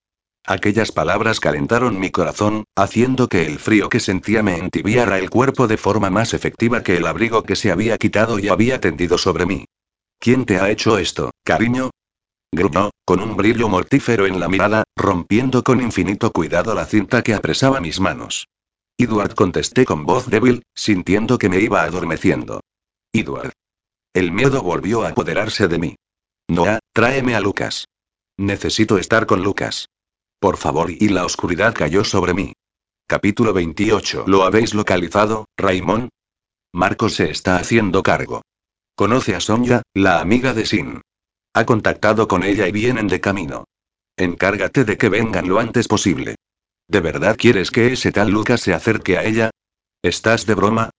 Speaker 1: Aquellas palabras calentaron mi corazón, haciendo que el frío que sentía me entibiara el cuerpo de forma más efectiva que el abrigo que se había quitado y había tendido sobre mí. ¿Quién te ha hecho esto, cariño? Gruñó, con un brillo mortífero en la mirada, rompiendo con infinito cuidado la cinta que apresaba mis manos. Edward contesté con voz débil, sintiendo que me iba adormeciendo. Edward. El miedo volvió a apoderarse de mí. Noah, tráeme a Lucas. Necesito estar con Lucas. Por favor, y la oscuridad cayó sobre mí. Capítulo 28. ¿Lo habéis localizado, Raymond? Marcos se está haciendo cargo. Conoce a Sonia, la amiga de Sin. Ha contactado con ella y vienen de camino. Encárgate de que vengan lo antes posible. ¿De verdad quieres que ese tal Lucas se acerque a ella? ¿Estás de broma?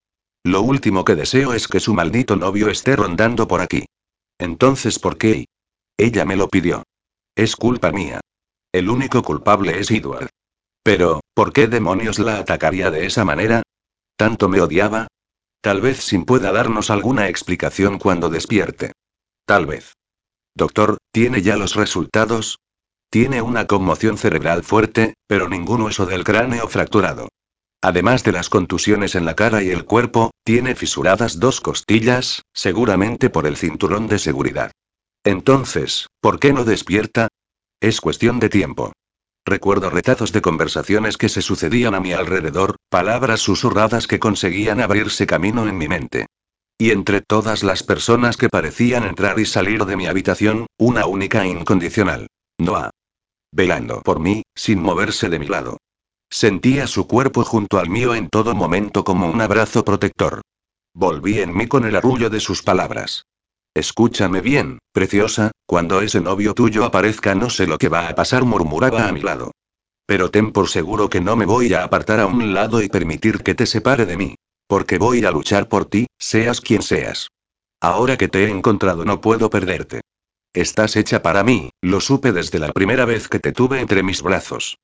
Speaker 1: Lo último que deseo es que su maldito novio esté rondando por aquí. Entonces, ¿por qué? Ella me lo pidió. Es culpa mía. El único culpable es Edward. Pero, ¿por qué demonios la atacaría de esa manera? ¿Tanto me odiaba? Tal vez Sin pueda darnos alguna explicación cuando despierte. Tal vez. Doctor, ¿tiene ya los resultados? Tiene una conmoción cerebral fuerte, pero ningún hueso del cráneo fracturado. Además de las contusiones en la cara y el cuerpo, tiene fisuradas dos costillas, seguramente por el cinturón de seguridad. Entonces, ¿por qué no despierta? Es cuestión de tiempo. Recuerdo retazos de conversaciones que se sucedían a mi alrededor, palabras susurradas que conseguían abrirse camino en mi mente. Y entre todas las personas que parecían entrar y salir de mi habitación, una única incondicional. Noah. Velando por mí, sin moverse de mi lado. Sentía su cuerpo junto al mío en todo momento como un abrazo protector. Volví en mí con el arrullo de sus palabras. Escúchame bien, preciosa, cuando ese novio tuyo aparezca no sé lo que va a pasar, murmuraba a mi lado. Pero ten por seguro que no me voy a apartar a un lado y permitir que te separe de mí. Porque voy a luchar por ti, seas quien seas. Ahora que te he encontrado no puedo perderte. Estás hecha para mí, lo supe desde la primera vez que te tuve entre mis brazos.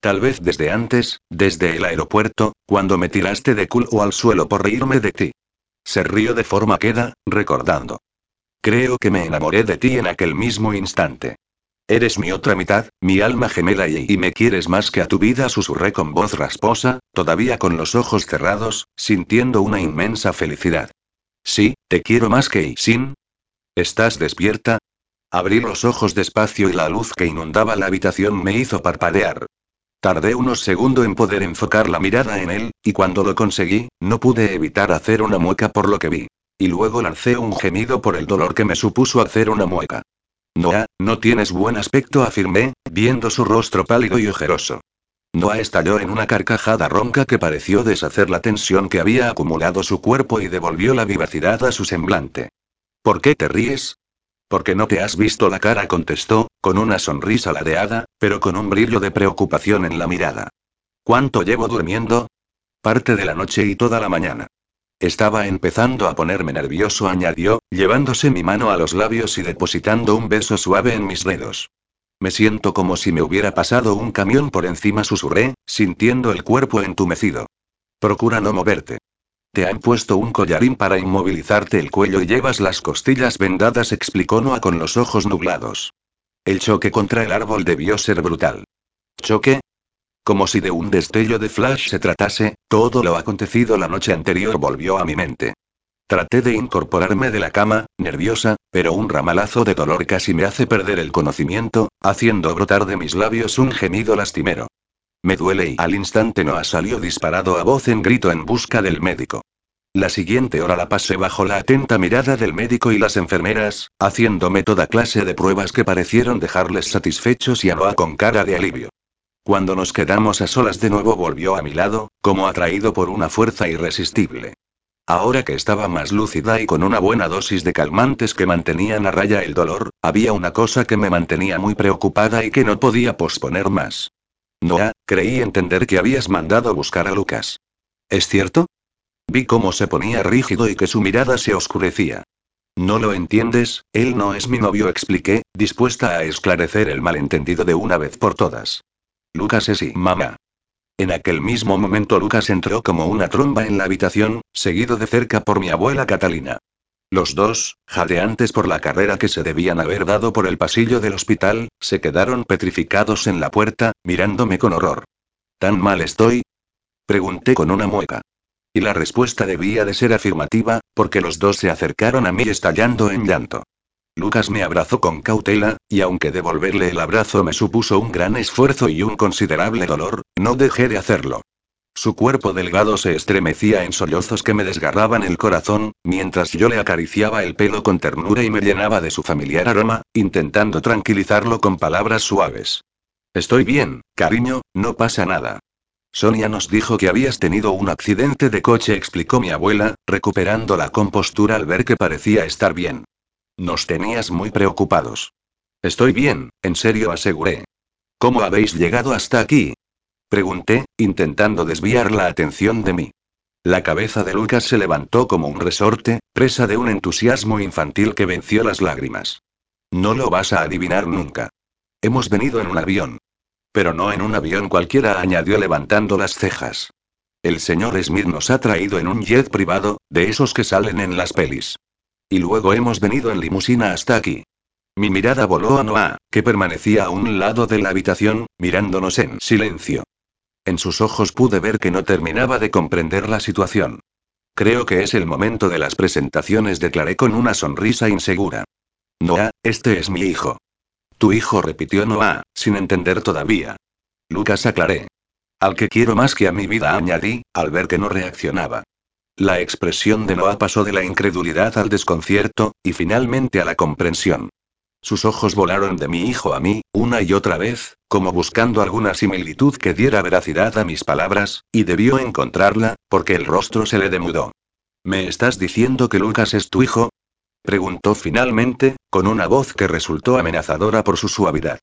Speaker 1: Tal vez desde antes, desde el aeropuerto, cuando me tiraste de culo al suelo por reírme de ti. Se rió de forma queda, recordando. Creo que me enamoré de ti en aquel mismo instante. Eres mi otra mitad, mi alma gemela y, y, me quieres más que a tu vida, susurré con voz rasposa, todavía con los ojos cerrados, sintiendo una inmensa felicidad. Sí, te quiero más que sin. ¿Estás despierta? Abrí los ojos despacio y la luz que inundaba la habitación me hizo parpadear. Tardé unos segundos en poder enfocar la mirada en él, y cuando lo conseguí, no pude evitar hacer una mueca por lo que vi. Y luego lancé un gemido por el dolor que me supuso hacer una mueca. Noah, no tienes buen aspecto, afirmé, viendo su rostro pálido y ojeroso. Noah estalló en una carcajada ronca que pareció deshacer la tensión que había acumulado su cuerpo y devolvió la vivacidad a su semblante. ¿Por qué te ríes? Porque no te has visto la cara, contestó, con una sonrisa ladeada, pero con un brillo de preocupación en la mirada. ¿Cuánto llevo durmiendo? Parte de la noche y toda la mañana. Estaba empezando a ponerme nervioso, añadió, llevándose mi mano a los labios y depositando un beso suave en mis dedos. Me siento como si me hubiera pasado un camión por encima, susurré, sintiendo el cuerpo entumecido. Procura no moverte. Te han puesto un collarín para inmovilizarte el cuello y llevas las costillas vendadas, explicó Noah con los ojos nublados. El choque contra el árbol debió ser brutal. ¿Choque? Como si de un destello de flash se tratase, todo lo acontecido la noche anterior volvió a mi mente. Traté de incorporarme de la cama, nerviosa, pero un ramalazo de dolor casi me hace perder el conocimiento, haciendo brotar de mis labios un gemido lastimero. Me duele y al instante Noah salió disparado a voz en grito en busca del médico. La siguiente hora la pasé bajo la atenta mirada del médico y las enfermeras, haciéndome toda clase de pruebas que parecieron dejarles satisfechos y a Noah con cara de alivio. Cuando nos quedamos a solas de nuevo volvió a mi lado, como atraído por una fuerza irresistible. Ahora que estaba más lúcida y con una buena dosis de calmantes que mantenían a raya el dolor, había una cosa que me mantenía muy preocupada y que no podía posponer más. Noah, creí entender que habías mandado buscar a Lucas. ¿Es cierto? Vi cómo se ponía rígido y que su mirada se oscurecía. No lo entiendes, él no es mi novio, expliqué, dispuesta a esclarecer el malentendido de una vez por todas. Lucas es y mamá. En aquel mismo momento Lucas entró como una tromba en la habitación, seguido de cerca por mi abuela Catalina. Los dos, jadeantes por la carrera que se debían haber dado por el pasillo del hospital, se quedaron petrificados en la puerta, mirándome con horror. ¿Tan mal estoy? Pregunté con una mueca. Y la respuesta debía de ser afirmativa, porque los dos se acercaron a mí estallando en llanto. Lucas me abrazó con cautela, y aunque devolverle el abrazo me supuso un gran esfuerzo y un considerable dolor, no dejé de hacerlo. Su cuerpo delgado se estremecía en sollozos que me desgarraban el corazón, mientras yo le acariciaba el pelo con ternura y me llenaba de su familiar aroma, intentando tranquilizarlo con palabras suaves. Estoy bien, cariño, no pasa nada. Sonia nos dijo que habías tenido un accidente de coche, explicó mi abuela, recuperando la compostura al ver que parecía estar bien. Nos tenías muy preocupados. Estoy bien, en serio aseguré. ¿Cómo habéis llegado hasta aquí? Pregunté, intentando desviar la atención de mí. La cabeza de Lucas se levantó como un resorte, presa de un entusiasmo infantil que venció las lágrimas. No lo vas a adivinar nunca. Hemos venido en un avión. Pero no en un avión cualquiera, añadió levantando las cejas. El señor Smith nos ha traído en un jet privado, de esos que salen en las pelis. Y luego hemos venido en limusina hasta aquí. Mi mirada voló a Noah, que permanecía a un lado de la habitación, mirándonos en silencio. En sus ojos pude ver que no terminaba de comprender la situación. Creo que es el momento de las presentaciones, declaré con una sonrisa insegura. Noah, este es mi hijo. Tu hijo repitió Noah, sin entender todavía. Lucas aclaré. Al que quiero más que a mi vida, añadí, al ver que no reaccionaba. La expresión de Noah pasó de la incredulidad al desconcierto, y finalmente a la comprensión. Sus ojos volaron de mi hijo a mí, una y otra vez, como buscando alguna similitud que diera veracidad a mis palabras, y debió encontrarla, porque el rostro se le demudó. ¿Me estás diciendo que Lucas es tu hijo? Preguntó finalmente, con una voz que resultó amenazadora por su suavidad.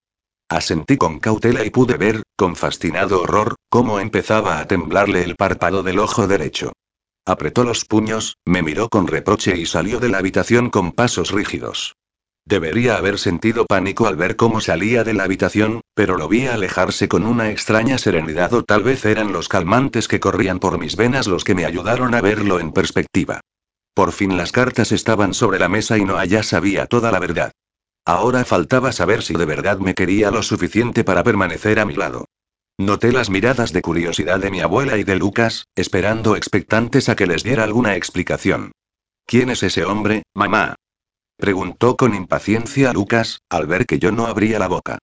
Speaker 1: Asentí con cautela y pude ver, con fascinado horror, cómo empezaba a temblarle el párpado del ojo derecho. Apretó los puños, me miró con reproche y salió de la habitación con pasos rígidos. Debería haber sentido pánico al ver cómo salía de la habitación, pero lo vi alejarse con una extraña serenidad o tal vez eran los calmantes que corrían por mis venas los que me ayudaron a verlo en perspectiva. Por fin las cartas estaban sobre la mesa y no ya sabía toda la verdad. Ahora faltaba saber si de verdad me quería lo suficiente para permanecer a mi lado. Noté las miradas de curiosidad de mi abuela y de Lucas, esperando expectantes a que les diera alguna explicación. ¿Quién es ese hombre, mamá? Preguntó con impaciencia Lucas, al ver que yo no abría la boca.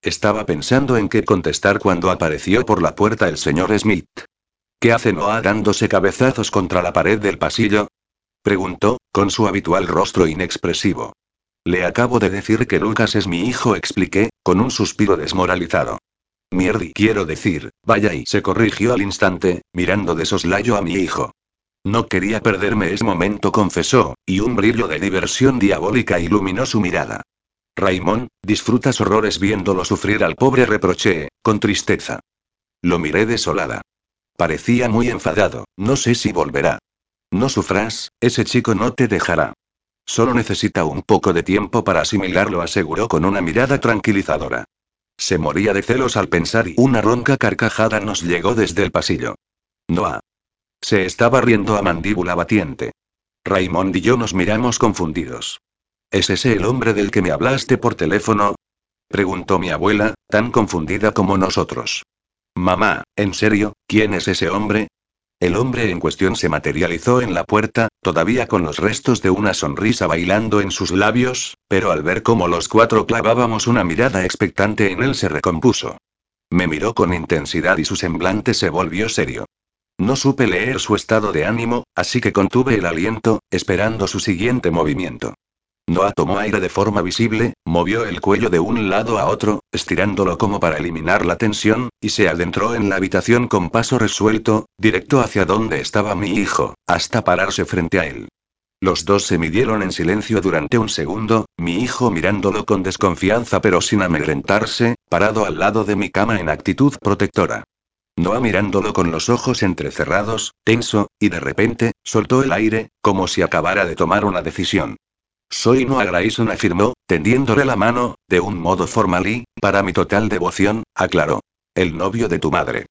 Speaker 1: Estaba pensando en qué contestar cuando apareció por la puerta el señor Smith. ¿Qué hace Noah dándose cabezazos contra la pared del pasillo? Preguntó, con su habitual rostro inexpresivo. Le acabo de decir que Lucas es mi hijo, expliqué, con un suspiro desmoralizado. Mierdi, quiero decir, vaya y se corrigió al instante, mirando de soslayo a mi hijo. No quería perderme ese momento, confesó, y un brillo de diversión diabólica iluminó su mirada. Raimón, disfrutas horrores viéndolo sufrir al pobre, reproché, con tristeza. Lo miré desolada. Parecía muy enfadado, no sé si volverá. No sufras, ese chico no te dejará. Solo necesita un poco de tiempo para asimilarlo, aseguró con una mirada tranquilizadora. Se moría de celos al pensar y una ronca carcajada nos llegó desde el pasillo. Noah. Se estaba riendo a mandíbula batiente. Raymond y yo nos miramos confundidos. ¿Es ese el hombre del que me hablaste por teléfono? Preguntó mi abuela, tan confundida como nosotros. Mamá, ¿en serio? ¿Quién es ese hombre? El hombre en cuestión se materializó en la puerta, todavía con los restos de una sonrisa bailando en sus labios, pero al ver cómo los cuatro clavábamos una mirada expectante en él se recompuso. Me miró con intensidad y su semblante se volvió serio. No supe leer su estado de ánimo, así que contuve el aliento, esperando su siguiente movimiento. Noah tomó aire de forma visible, movió el cuello de un lado a otro, estirándolo como para eliminar la tensión, y se adentró en la habitación con paso resuelto, directo hacia donde estaba mi hijo, hasta pararse frente a él. Los dos se midieron en silencio durante un segundo, mi hijo mirándolo con desconfianza pero sin amedrentarse, parado al lado de mi cama en actitud protectora. Noah mirándolo con los ojos entrecerrados, tenso, y de repente, soltó el aire, como si acabara de tomar una decisión. Soy Noah Grayson afirmó, tendiéndole la mano, de un modo formal y, para mi total devoción, aclaró. El novio de tu madre.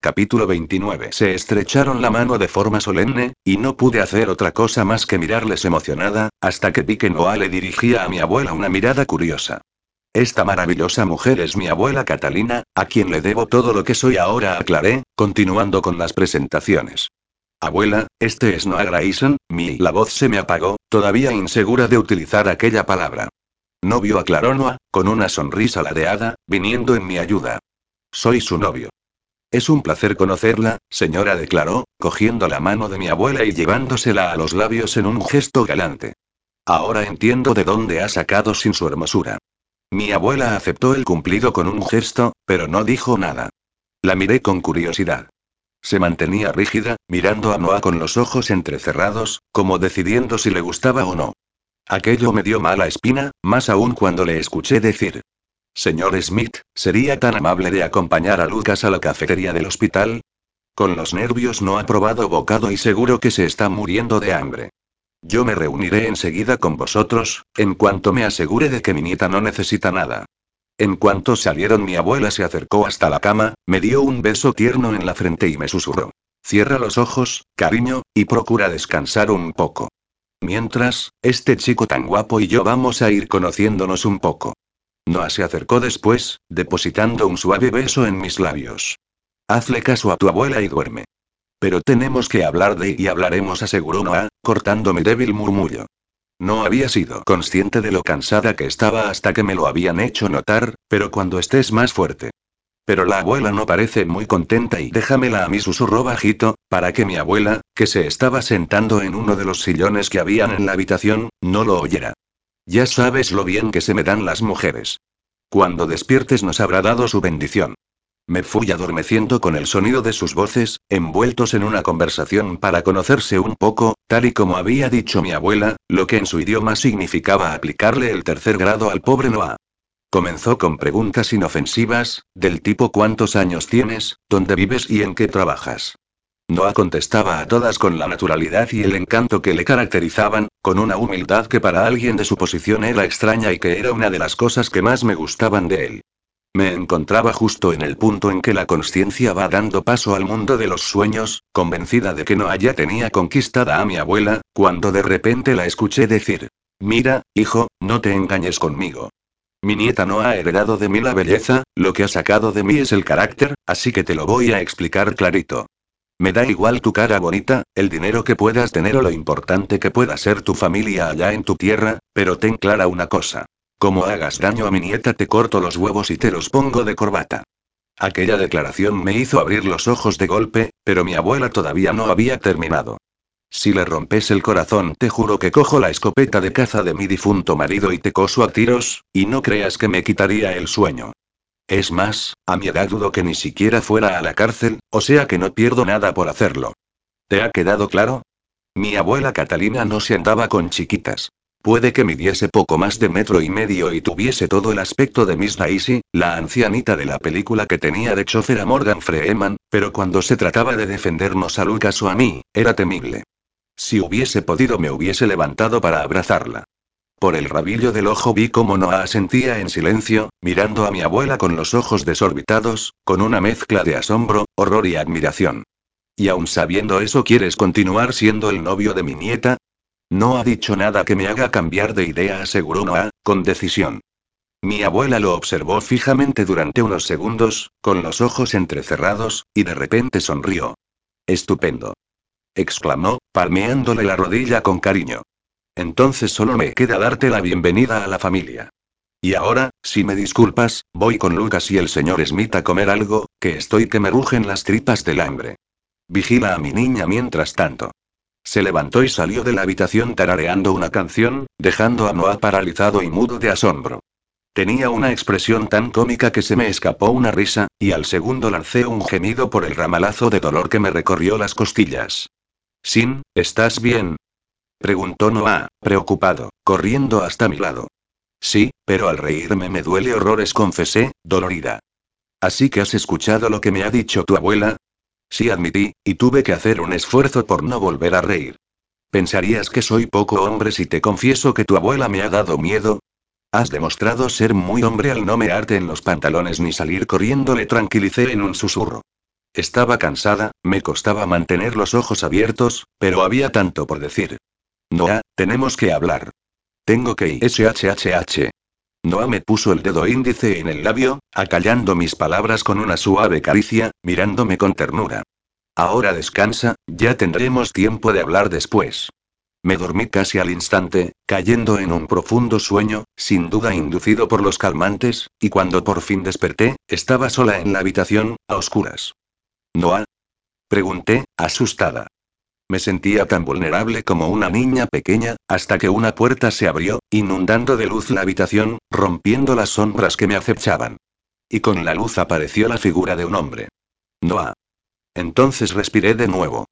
Speaker 1: Capítulo 29. Se estrecharon la mano de forma solemne, y no pude hacer otra cosa más que mirarles emocionada, hasta que vi que Noah le dirigía a mi abuela una mirada curiosa. Esta maravillosa mujer es mi abuela Catalina, a quien le debo todo lo que soy ahora, aclaré, continuando con las presentaciones. Abuela, este es Noah Grayson, mi. La voz se me apagó, todavía insegura de utilizar aquella palabra. Novio aclaró Noah, con una sonrisa ladeada, viniendo en mi ayuda. Soy su novio. Es un placer conocerla, señora declaró, cogiendo la mano de mi abuela y llevándosela a los labios en un gesto galante. Ahora entiendo de dónde ha sacado sin su hermosura. Mi abuela aceptó el cumplido con un gesto, pero no dijo nada. La miré con curiosidad. Se mantenía rígida, mirando a Noah con los ojos entrecerrados, como decidiendo si le gustaba o no. Aquello me dio mala espina, más aún cuando le escuché decir. Señor Smith, ¿sería tan amable de acompañar a Lucas a la cafetería del hospital? Con los nervios no ha probado bocado y seguro que se está muriendo de hambre. Yo me reuniré enseguida con vosotros, en cuanto me asegure de que mi nieta no necesita nada. En cuanto salieron mi abuela se acercó hasta la cama, me dio un beso tierno en la frente y me susurró. Cierra los ojos, cariño, y procura descansar un poco. Mientras, este chico tan guapo y yo vamos a ir conociéndonos un poco. Noah se acercó después, depositando un suave beso en mis labios. Hazle caso a tu abuela y duerme. Pero tenemos que hablar de y hablaremos, aseguró Noah, cortando mi débil murmullo. No había sido consciente de lo cansada que estaba hasta que me lo habían hecho notar, pero cuando estés más fuerte. Pero la abuela no parece muy contenta y déjamela a mí susurró bajito, para que mi abuela, que se estaba sentando en uno de los sillones que habían en la habitación, no lo oyera. Ya sabes lo bien que se me dan las mujeres. Cuando despiertes nos habrá dado su bendición. Me fui adormeciendo con el sonido de sus voces, envueltos en una conversación para conocerse un poco, tal y como había dicho mi abuela, lo que en su idioma significaba aplicarle el tercer grado al pobre Noah. Comenzó con preguntas inofensivas, del tipo ¿cuántos años tienes, dónde vives y en qué trabajas? Noah contestaba a todas con la naturalidad y el encanto que le caracterizaban, con una humildad que para alguien de su posición era extraña y que era una de las cosas que más me gustaban de él. Me encontraba justo en el punto en que la conciencia va dando paso al mundo de los sueños, convencida de que no haya tenía conquistada a mi abuela, cuando de repente la escuché decir, Mira, hijo, no te engañes conmigo. Mi nieta no ha heredado de mí la belleza, lo que ha sacado de mí es el carácter, así que te lo voy a explicar clarito. Me da igual tu cara bonita, el dinero que puedas tener o lo importante que pueda ser tu familia allá en tu tierra, pero ten clara una cosa. Como hagas daño a mi nieta te corto los huevos y te los pongo de corbata. Aquella declaración me hizo abrir los ojos de golpe, pero mi abuela todavía no había terminado. Si le rompes el corazón, te juro que cojo la escopeta de caza de mi difunto marido y te coso a tiros, y no creas que me quitaría el sueño. Es más, a mi edad dudo que ni siquiera fuera a la cárcel, o sea que no pierdo nada por hacerlo. ¿Te ha quedado claro? Mi abuela Catalina no se andaba con chiquitas. Puede que midiese poco más de metro y medio y tuviese todo el aspecto de Miss Daisy, la ancianita de la película que tenía de chofer a Morgan Freeman, pero cuando se trataba de defendernos a Lucas o a mí, era temible. Si hubiese podido me hubiese levantado para abrazarla. Por el rabillo del ojo vi cómo Noah asentía en silencio, mirando a mi abuela con los ojos desorbitados, con una mezcla de asombro, horror y admiración. Y aun sabiendo eso, ¿quieres continuar siendo el novio de mi nieta? No ha dicho nada que me haga cambiar de idea, aseguró Noah, con decisión. Mi abuela lo observó fijamente durante unos segundos, con los ojos entrecerrados, y de repente sonrió. Estupendo. exclamó, palmeándole la rodilla con cariño. Entonces solo me queda darte la bienvenida a la familia. Y ahora, si me disculpas, voy con Lucas y el señor Smith a comer algo, que estoy que me rugen las tripas del hambre. Vigila a mi niña mientras tanto. Se levantó y salió de la habitación tarareando una canción, dejando a Noah paralizado y mudo de asombro. Tenía una expresión tan cómica que se me escapó una risa, y al segundo lancé un gemido por el ramalazo de dolor que me recorrió las costillas. Sin, ¿estás bien? Preguntó Noah, preocupado, corriendo hasta mi lado. Sí, pero al reírme me duele horrores, confesé, dolorida. Así que has escuchado lo que me ha dicho tu abuela, Sí admití, y tuve que hacer un esfuerzo por no volver a reír. ¿Pensarías que soy poco hombre si te confieso que tu abuela me ha dado miedo? Has demostrado ser muy hombre al no mearte en los pantalones ni salir corriendo, le tranquilicé en un susurro. Estaba cansada, me costaba mantener los ojos abiertos, pero había tanto por decir. Noah, tenemos que hablar. Tengo que ir. Noah me puso el dedo índice en el labio, acallando mis palabras con una suave caricia, mirándome con ternura. Ahora descansa, ya tendremos tiempo de hablar después. Me dormí casi al instante, cayendo en un profundo sueño, sin duda inducido por los calmantes, y cuando por fin desperté, estaba sola en la habitación, a oscuras. ¿Noah? Pregunté, asustada. Me sentía tan vulnerable como una niña pequeña, hasta que una puerta se abrió, inundando de luz la habitación, rompiendo las sombras que me acechaban. Y con la luz apareció la figura de un hombre. Noah. Entonces respiré de nuevo.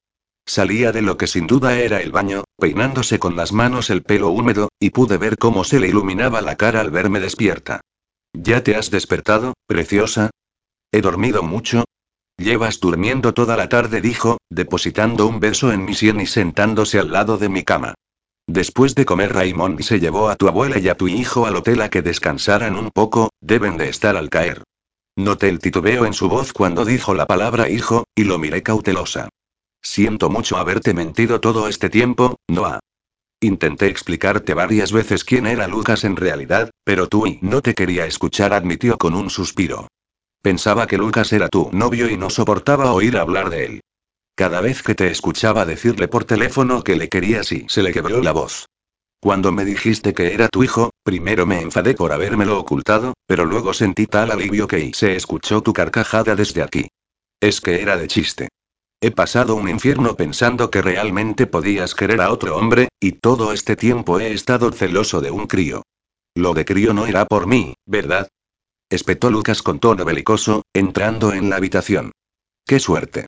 Speaker 1: Salía de lo que sin duda era el baño, peinándose con las manos el pelo húmedo, y pude ver cómo se le iluminaba la cara al verme despierta. ¿Ya te has despertado, preciosa? He dormido mucho, Llevas durmiendo toda la tarde, dijo, depositando un beso en mi sien y sentándose al lado de mi cama. Después de comer, Raymond se llevó a tu abuela y a tu hijo al hotel a que descansaran un poco, deben de estar al caer. Noté el titubeo en su voz cuando dijo la palabra hijo, y lo miré cautelosa. Siento mucho haberte mentido todo este tiempo, Noah. Intenté explicarte varias veces quién era Lucas en realidad, pero tú y no te quería escuchar, admitió con un suspiro. Pensaba que Lucas era tu novio y no soportaba oír hablar de él. Cada vez que te escuchaba decirle por teléfono que le querías y se le quebró la voz. Cuando me dijiste que era tu hijo, primero me enfadé por habérmelo ocultado, pero luego sentí tal alivio que se escuchó tu carcajada desde aquí. Es que era de chiste. He pasado un infierno pensando que realmente podías querer a otro hombre, y todo este tiempo he estado celoso de un crío. Lo de crío no era por mí, ¿verdad? Espetó Lucas con tono belicoso, entrando en la habitación. ¡Qué suerte!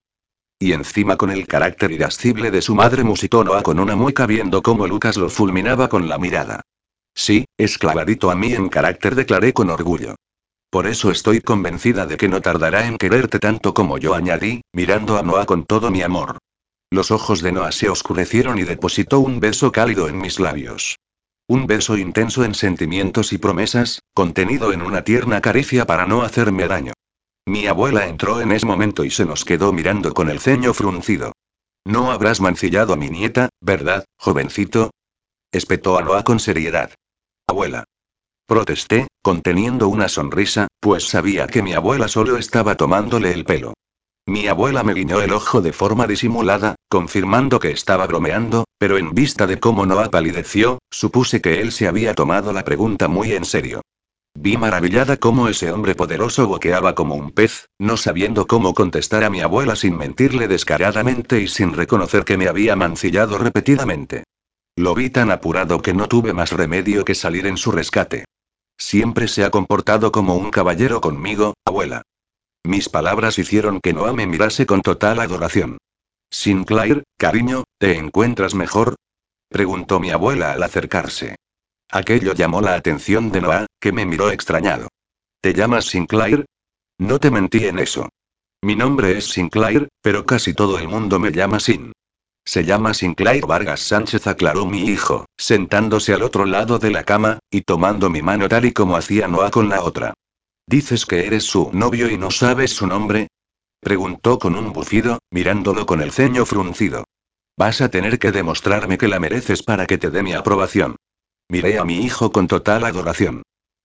Speaker 1: Y encima con el carácter irascible de su madre musitó Noah con una mueca viendo cómo Lucas lo fulminaba con la mirada. Sí, es clavadito a mí en carácter declaré con orgullo. Por eso estoy convencida de que no tardará en quererte tanto como yo añadí, mirando a Noah con todo mi amor. Los ojos de Noah se oscurecieron y depositó un beso cálido en mis labios. Un beso intenso en sentimientos y promesas, contenido en una tierna caricia para no hacerme daño. Mi abuela entró en ese momento y se nos quedó mirando con el ceño fruncido. No habrás mancillado a mi nieta, ¿verdad, jovencito? Espetó a Noah con seriedad. Abuela. Protesté, conteniendo una sonrisa, pues sabía que mi abuela solo estaba tomándole el pelo. Mi abuela me guiñó el ojo de forma disimulada, confirmando que estaba bromeando, pero en vista de cómo Noah palideció, supuse que él se había tomado la pregunta muy en serio. Vi maravillada cómo ese hombre poderoso boqueaba como un pez, no sabiendo cómo contestar a mi abuela sin mentirle descaradamente y sin reconocer que me había mancillado repetidamente. Lo vi tan apurado que no tuve más remedio que salir en su rescate. Siempre se ha comportado como un caballero conmigo, abuela. Mis palabras hicieron que Noah me mirase con total adoración. Sinclair, cariño, ¿te encuentras mejor? preguntó mi abuela al acercarse. Aquello llamó la atención de Noah, que me miró extrañado. ¿Te llamas Sinclair? No te mentí en eso. Mi nombre es Sinclair, pero casi todo el mundo me llama Sin. Se llama Sinclair Vargas Sánchez, aclaró mi hijo, sentándose al otro lado de la cama, y tomando mi mano tal y como hacía Noah con la otra. ¿Dices que eres su novio y no sabes su nombre? Preguntó con un bufido, mirándolo con el ceño fruncido. Vas a tener que demostrarme que la mereces para que te dé mi aprobación. Miré a mi hijo con total adoración.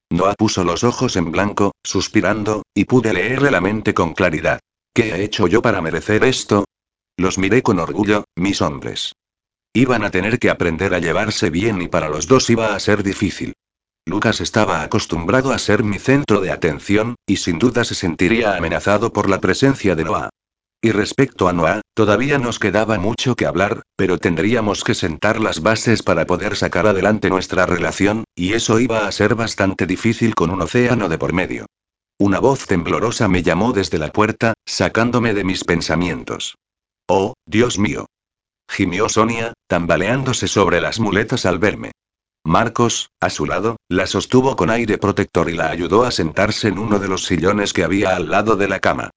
Speaker 1: Noah puso los ojos en blanco, suspirando, y pude leerle la mente con claridad. ¿Qué he hecho yo para merecer esto? Los miré con orgullo, mis hombres. Iban a tener que aprender a llevarse bien y para los dos iba a ser difícil. Lucas estaba acostumbrado a ser mi centro de atención, y sin duda se sentiría amenazado por la presencia de Noah. Y respecto a Noah, todavía nos quedaba mucho que hablar, pero tendríamos que sentar las bases para poder sacar adelante nuestra relación, y eso iba a ser bastante difícil con un océano de por medio. Una voz temblorosa me llamó desde la puerta, sacándome de mis pensamientos. Oh, Dios mío. Gimió Sonia, tambaleándose sobre las muletas al verme. Marcos, a su lado, la sostuvo con aire protector y la ayudó a sentarse en uno de los sillones que había al lado de la cama.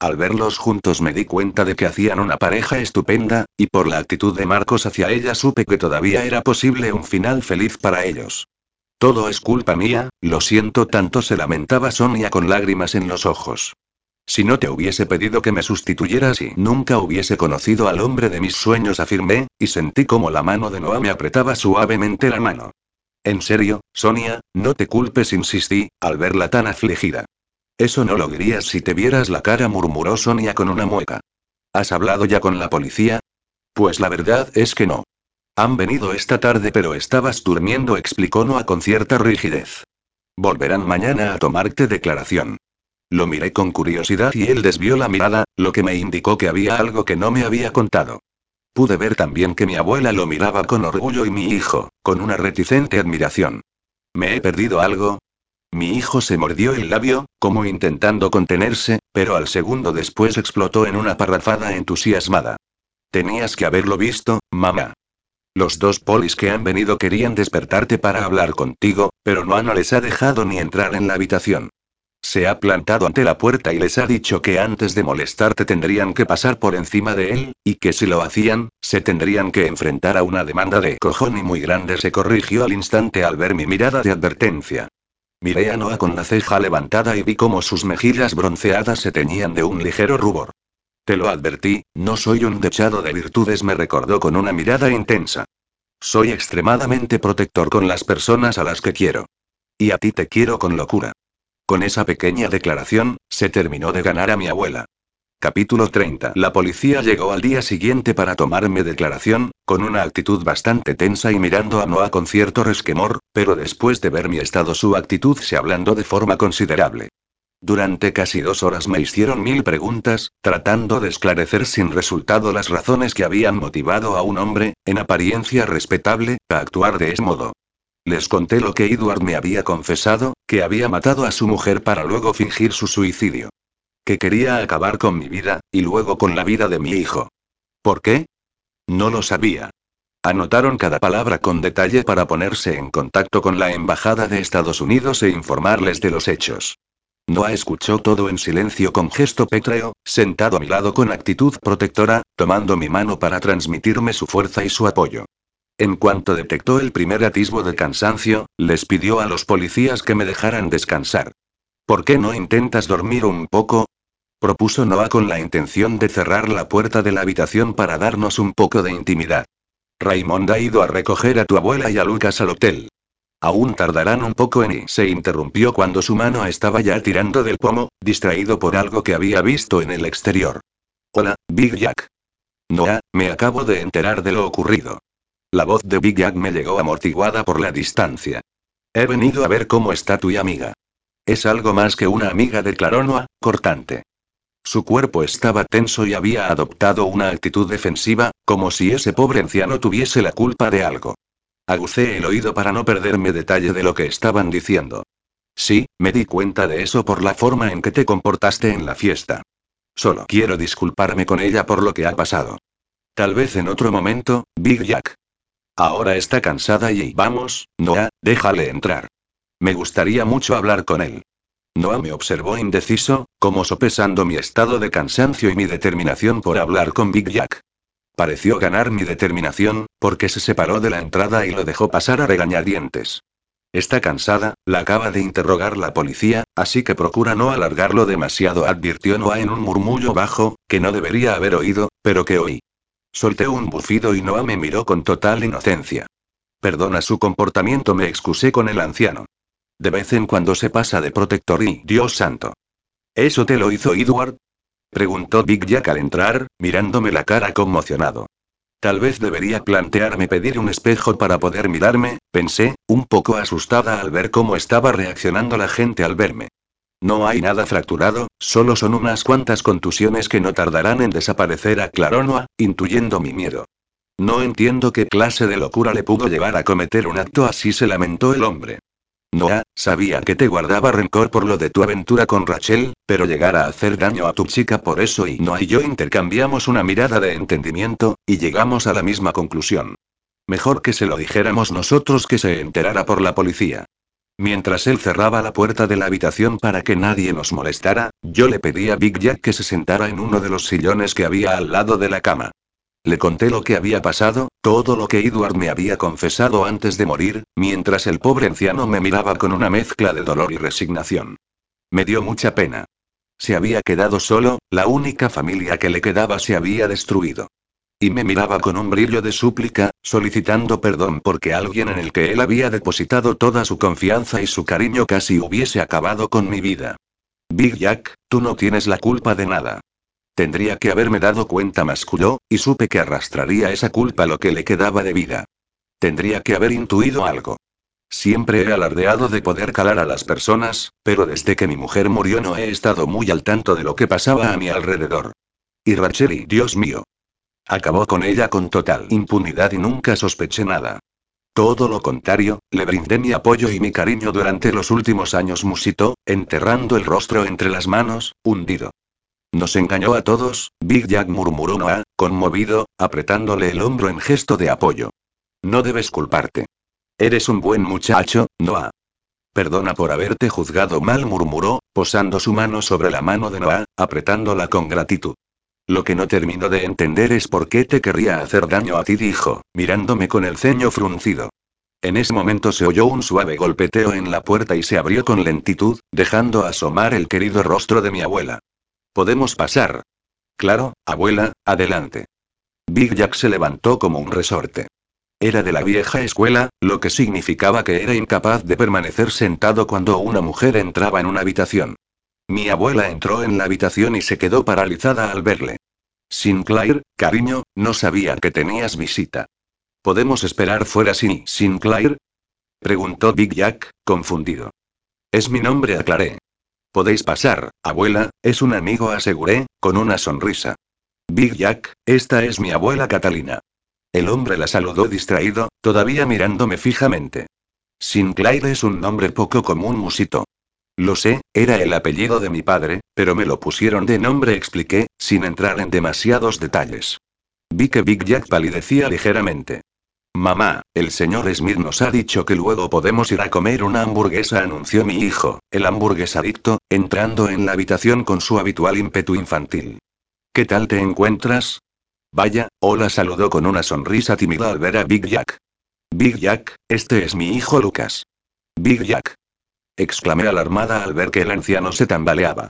Speaker 1: Al verlos juntos me di cuenta de que hacían una pareja estupenda, y por la actitud de Marcos hacia ella supe que todavía era posible un final feliz para ellos. Todo es culpa mía, lo siento tanto, se lamentaba Sonia con lágrimas en los ojos. Si no te hubiese pedido que me sustituyeras y nunca hubiese conocido al hombre de mis sueños, afirmé, y sentí como la mano de Noah me apretaba suavemente la mano. En serio, Sonia, no te culpes, insistí, al verla tan afligida. Eso no lo dirías si te vieras la cara, murmuró Sonia con una mueca. ¿Has hablado ya con la policía? Pues la verdad es que no. Han venido esta tarde, pero estabas durmiendo, explicó Noah con cierta rigidez. Volverán mañana a tomarte declaración. Lo miré con curiosidad y él desvió la mirada, lo que me indicó que había algo que no me había contado. Pude ver también que mi abuela lo miraba con orgullo y mi hijo, con una reticente admiración. ¿Me he perdido algo? Mi hijo se mordió el labio, como intentando contenerse, pero al segundo después explotó en una parrafada entusiasmada. Tenías que haberlo visto, mamá. Los dos polis que han venido querían despertarte para hablar contigo, pero no les ha dejado ni entrar en la habitación. Se ha plantado ante la puerta y les ha dicho que antes de molestarte tendrían que pasar por encima de él, y que si lo hacían, se tendrían que enfrentar a una demanda de cojón y muy grande. Se corrigió al instante al ver mi mirada de advertencia. Miré a Noah con la ceja levantada y vi cómo sus mejillas bronceadas se teñían de un ligero rubor. Te lo advertí, no soy un dechado de virtudes, me recordó con una mirada intensa. Soy extremadamente protector con las personas a las que quiero. Y a ti te quiero con locura. Con esa pequeña declaración, se terminó de ganar a mi abuela. Capítulo 30. La policía llegó al día siguiente para tomarme declaración, con una actitud bastante tensa y mirando a Noah con cierto resquemor, pero después de ver mi estado su actitud se ablandó de forma considerable. Durante casi dos horas me hicieron mil preguntas, tratando de esclarecer sin resultado las razones que habían motivado a un hombre, en apariencia respetable, a actuar de ese modo. Les conté lo que Edward me había confesado, que había matado a su mujer para luego fingir su suicidio que quería acabar con mi vida, y luego con la vida de mi hijo. ¿Por qué? No lo sabía. Anotaron cada palabra con detalle para ponerse en contacto con la Embajada de Estados Unidos e informarles de los hechos. Noah escuchó todo en silencio con gesto pétreo, sentado a mi lado con actitud protectora, tomando mi mano para transmitirme su fuerza y su apoyo. En cuanto detectó el primer atisbo de cansancio, les pidió a los policías que me dejaran descansar. ¿Por qué no intentas dormir un poco? propuso Noah con la intención de cerrar la puerta de la habitación para darnos un poco de intimidad. Raymond ha ido a recoger a tu abuela y a Lucas al hotel. Aún tardarán un poco en y se interrumpió cuando su mano estaba ya tirando del pomo, distraído por algo que había visto en el exterior. Hola, Big Jack. Noah, me acabo de enterar de lo ocurrido. La voz de Big Jack me llegó amortiguada por la distancia. He venido a ver cómo está tu amiga. Es algo más que una amiga, declaró Noah, cortante. Su cuerpo estaba tenso y había adoptado una actitud defensiva, como si ese pobre anciano tuviese la culpa de algo. Agucé el oído para no perderme detalle de lo que estaban diciendo. Sí, me di cuenta de eso por la forma en que te comportaste en la fiesta. Solo quiero disculparme con ella por lo que ha pasado. Tal vez en otro momento, Big Jack. Ahora está cansada y vamos, Noah, déjale entrar. Me gustaría mucho hablar con él. Noah me observó indeciso, como sopesando mi estado de cansancio y mi determinación por hablar con Big Jack. Pareció ganar mi determinación, porque se separó de la entrada y lo dejó pasar a regañadientes. Está cansada, la acaba de interrogar la policía, así que procura no alargarlo demasiado, advirtió Noah en un murmullo bajo, que no debería haber oído, pero que oí. Solté un bufido y Noah me miró con total inocencia. Perdona su comportamiento, me excusé con el anciano. De vez en cuando se pasa de protector y, Dios santo. ¿Eso te lo hizo Edward? Preguntó Big Jack al entrar, mirándome la cara conmocionado. Tal vez debería plantearme pedir un espejo para poder mirarme, pensé, un poco asustada al ver cómo estaba reaccionando la gente al verme. No hay nada fracturado, solo son unas cuantas contusiones que no tardarán en desaparecer, aclaró Noah, intuyendo mi miedo. No entiendo qué clase de locura le pudo llevar a cometer un acto así, se lamentó el hombre. Noah, sabía que te guardaba rencor por lo de tu aventura con Rachel, pero llegar a hacer daño a tu chica por eso y Noah y yo intercambiamos una mirada de entendimiento, y llegamos a la misma conclusión. Mejor que se lo dijéramos nosotros que se enterara por la policía. Mientras él cerraba la puerta de la habitación para que nadie nos molestara, yo le pedí a Big Jack que se sentara en uno de los sillones que había al lado de la cama. Le conté lo que había pasado, todo lo que Edward me había confesado antes de morir, mientras el pobre anciano me miraba con una mezcla de dolor y resignación. Me dio mucha pena. Se había quedado solo, la única familia que le quedaba se había destruido. Y me miraba con un brillo de súplica, solicitando perdón porque alguien en el que él había depositado toda su confianza y su cariño casi hubiese acabado con mi vida. Big Jack, tú no tienes la culpa de nada. Tendría que haberme dado cuenta, masculló, y supe que arrastraría esa culpa lo que le quedaba de vida. Tendría que haber intuido algo. Siempre he alardeado de poder calar a las personas, pero desde que mi mujer murió no he estado muy al tanto de lo que pasaba a mi alrededor. Y Rachel, Dios mío, Acabó con ella con total impunidad y nunca sospeché nada. Todo lo contrario, le brindé mi apoyo y mi cariño durante los últimos años, musitó, enterrando el rostro entre las manos, hundido. Nos engañó a todos, Big Jack murmuró Noah, conmovido, apretándole el hombro en gesto de apoyo. No debes culparte. Eres un buen muchacho, Noah. Perdona por haberte juzgado mal, murmuró, posando su mano sobre la mano de Noah, apretándola con gratitud. Lo que no termino de entender es por qué te querría hacer daño a ti, dijo, mirándome con el ceño fruncido. En ese momento se oyó un suave golpeteo en la puerta y se abrió con lentitud, dejando asomar el querido rostro de mi abuela. ¿Podemos pasar? Claro, abuela, adelante. Big Jack se levantó como un resorte. Era de la vieja escuela, lo que significaba que era incapaz de permanecer sentado cuando una mujer entraba en una habitación. Mi abuela entró en la habitación y se quedó paralizada al verle. Sinclair, cariño, no sabía que tenías visita. ¿Podemos esperar fuera sin Sinclair? Preguntó Big Jack, confundido. Es mi nombre, aclaré. Podéis pasar, abuela, es un amigo, aseguré, con una sonrisa. Big Jack, esta es mi abuela Catalina. El hombre la saludó distraído, todavía mirándome fijamente. Sinclair es un nombre poco común, musito. Lo sé, era el apellido de mi padre, pero me lo pusieron de nombre, expliqué, sin entrar en demasiados detalles. Vi que Big Jack palidecía ligeramente. Mamá, el señor Smith nos ha dicho que luego podemos ir a comer una hamburguesa, anunció mi hijo, el hamburguesadicto, entrando en la habitación con su habitual ímpetu infantil. ¿Qué tal te encuentras? Vaya, hola, saludó con una sonrisa tímida al ver a Big Jack. Big Jack, este es mi hijo Lucas. Big Jack exclamé alarmada al ver que el anciano se tambaleaba.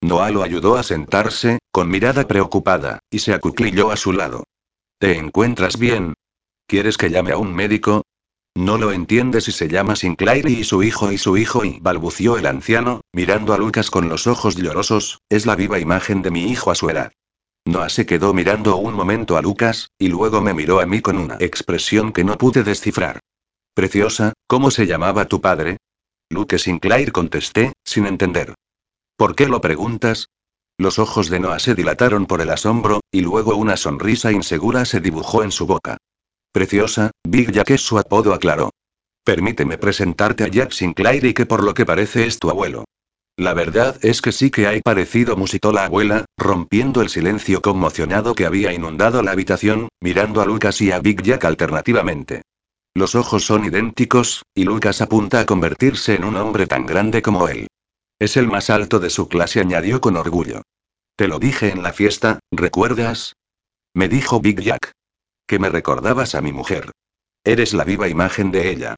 Speaker 1: Noah lo ayudó a sentarse, con mirada preocupada, y se acuclilló a su lado. ¿Te encuentras bien? ¿Quieres que llame a un médico? No lo entiende si se llama Sinclair y su hijo y su hijo y balbució el anciano, mirando a Lucas con los ojos llorosos, es la viva imagen de mi hijo a su edad. Noah se quedó mirando un momento a Lucas, y luego me miró a mí con una expresión que no pude descifrar. Preciosa, ¿cómo se llamaba tu padre? Luke Sinclair contesté, sin entender. ¿Por qué lo preguntas? Los ojos de Noah se dilataron por el asombro, y luego una sonrisa insegura se dibujó en su boca. Preciosa, Big Jack es su apodo, aclaró. Permíteme presentarte a Jack Sinclair y que por lo que parece es tu abuelo. La verdad es que sí que hay parecido, musitó la abuela, rompiendo el silencio conmocionado que había inundado la habitación, mirando a Lucas y a Big Jack alternativamente. Los ojos son idénticos, y Lucas apunta a convertirse en un hombre tan grande como él. Es el más alto de su clase, añadió con orgullo. Te lo dije en la fiesta, ¿recuerdas? Me dijo Big Jack. Que me recordabas a mi mujer. Eres la viva imagen de ella.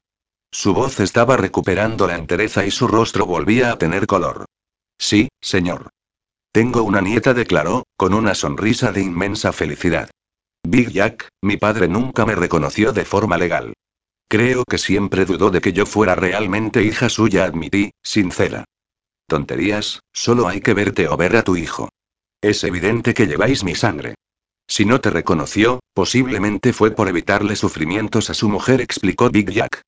Speaker 1: Su voz estaba recuperando la entereza y su rostro volvía a tener color. Sí, señor. Tengo una nieta, declaró, con una sonrisa de inmensa felicidad. Big Jack, mi padre nunca me reconoció de forma legal. Creo que siempre dudó de que yo fuera realmente hija suya, admití, sincera. Tonterías, solo hay que verte o ver a tu hijo. Es evidente que lleváis mi sangre. Si no te reconoció, posiblemente fue por evitarle sufrimientos a su mujer, explicó Big Jack.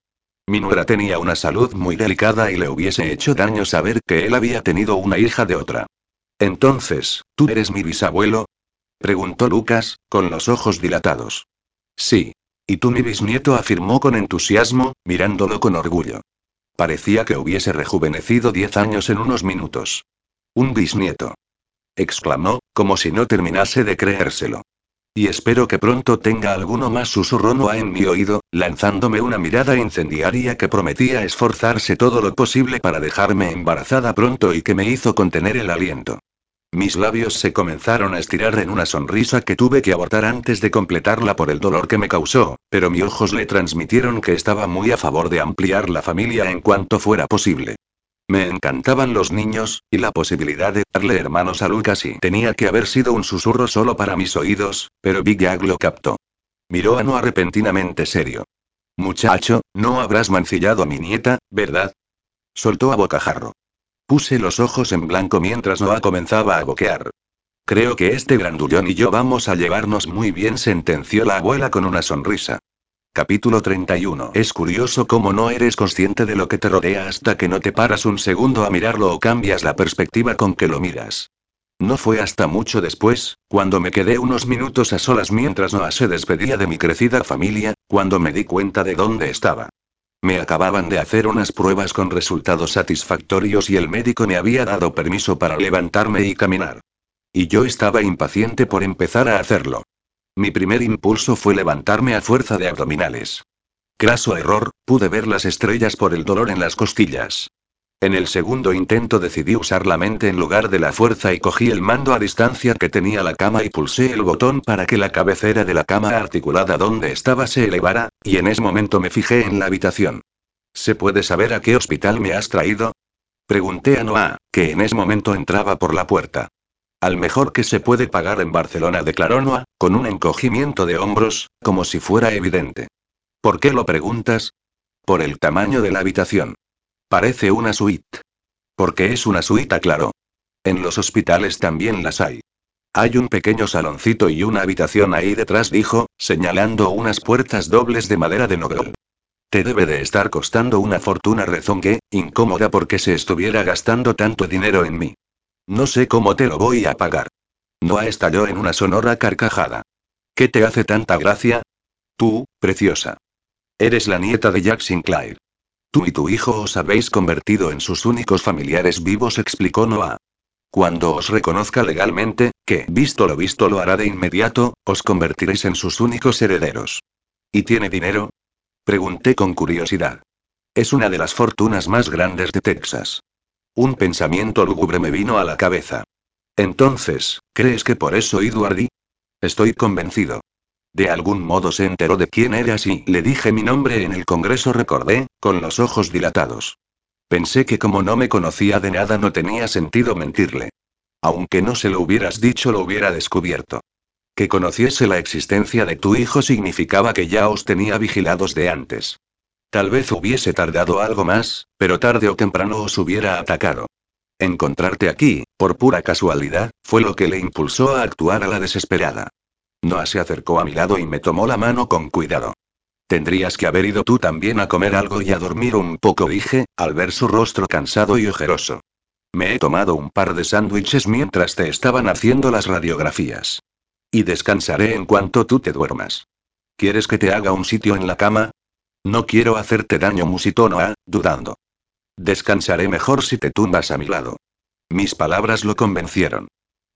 Speaker 1: Mi nuera tenía una salud muy delicada y le hubiese hecho daño saber que él había tenido una hija de otra. Entonces, ¿tú eres mi bisabuelo? preguntó Lucas, con los ojos dilatados. Sí. Y tú mi bisnieto afirmó con entusiasmo, mirándolo con orgullo. Parecía que hubiese rejuvenecido diez años en unos minutos. Un bisnieto. exclamó, como si no terminase de creérselo. Y espero que pronto tenga alguno más, susurró Noah en mi oído, lanzándome una mirada incendiaria que prometía esforzarse todo lo posible para dejarme embarazada pronto y que me hizo contener el aliento. Mis labios se comenzaron a estirar en una sonrisa que tuve que abortar antes de completarla por el dolor que me causó, pero mis ojos le transmitieron que estaba muy a favor de ampliar la familia en cuanto fuera posible. Me encantaban los niños, y la posibilidad de darle hermanos a Lucas y tenía que haber sido un susurro solo para mis oídos, pero Big Jag lo captó. Miró a Noah repentinamente serio. Muchacho, no habrás mancillado a mi nieta, ¿verdad? Soltó a bocajarro. Puse los ojos en blanco mientras Noah comenzaba a boquear. Creo que este grandullón y yo vamos a llevarnos muy bien, sentenció la abuela con una sonrisa. Capítulo 31. Es curioso cómo no eres consciente de lo que te rodea hasta que no te paras un segundo a mirarlo o cambias la perspectiva con que lo miras. No fue hasta mucho después, cuando me quedé unos minutos a solas mientras Noah se despedía de mi crecida familia, cuando me di cuenta de dónde estaba. Me acababan de hacer unas pruebas con resultados satisfactorios y el médico me había dado permiso para levantarme y caminar. Y yo estaba impaciente por empezar a hacerlo. Mi primer impulso fue levantarme a fuerza de abdominales. Craso error, pude ver las estrellas por el dolor en las costillas. En el segundo intento decidí usar la mente en lugar de la fuerza y cogí el mando a distancia que tenía la cama y pulsé el botón para que la cabecera de la cama articulada donde estaba se elevara, y en ese momento me fijé en la habitación. ¿Se puede saber a qué hospital me has traído? Pregunté a Noah, que en ese momento entraba por la puerta. Al mejor que se puede pagar en Barcelona, declaró Noah, con un encogimiento de hombros, como si fuera evidente. ¿Por qué lo preguntas? Por el tamaño de la habitación. Parece una suite. Porque es una suite, claro. En los hospitales también las hay. Hay un pequeño saloncito y una habitación ahí detrás, dijo, señalando unas puertas dobles de madera de nogal. Te debe de estar costando una fortuna, rezongué, incómoda porque se estuviera gastando tanto dinero en mí. No sé cómo te lo voy a pagar. Noah estalló en una sonora carcajada. ¿Qué te hace tanta gracia? Tú, preciosa. Eres la nieta de Jack Sinclair. Tú y tu hijo os habéis convertido en sus únicos familiares vivos, explicó Noah. Cuando os reconozca legalmente, que, visto lo visto, lo hará de inmediato, os convertiréis en sus únicos herederos. ¿Y tiene dinero? Pregunté con curiosidad. Es una de las fortunas más grandes de Texas. Un pensamiento lúgubre me vino a la cabeza. Entonces, ¿crees que por eso Edward Estoy convencido. De algún modo se enteró de quién eras y le dije mi nombre en el Congreso, recordé, con los ojos dilatados. Pensé que como no me conocía de nada no tenía sentido mentirle. Aunque no se lo hubieras dicho, lo hubiera descubierto. Que conociese la existencia de tu hijo significaba que ya os tenía vigilados de antes. Tal vez hubiese tardado algo más, pero tarde o temprano os hubiera atacado. Encontrarte aquí, por pura casualidad, fue lo que le impulsó a actuar a la desesperada. Noah se acercó a mi lado y me tomó la mano con cuidado. Tendrías que haber ido tú también a comer algo y a dormir un poco, dije, al ver su rostro cansado y ojeroso. Me he tomado un par de sándwiches mientras te estaban haciendo las radiografías. Y descansaré en cuanto tú te duermas. ¿Quieres que te haga un sitio en la cama? No quiero hacerte daño, musitó Noah, dudando. Descansaré mejor si te tumbas a mi lado. Mis palabras lo convencieron.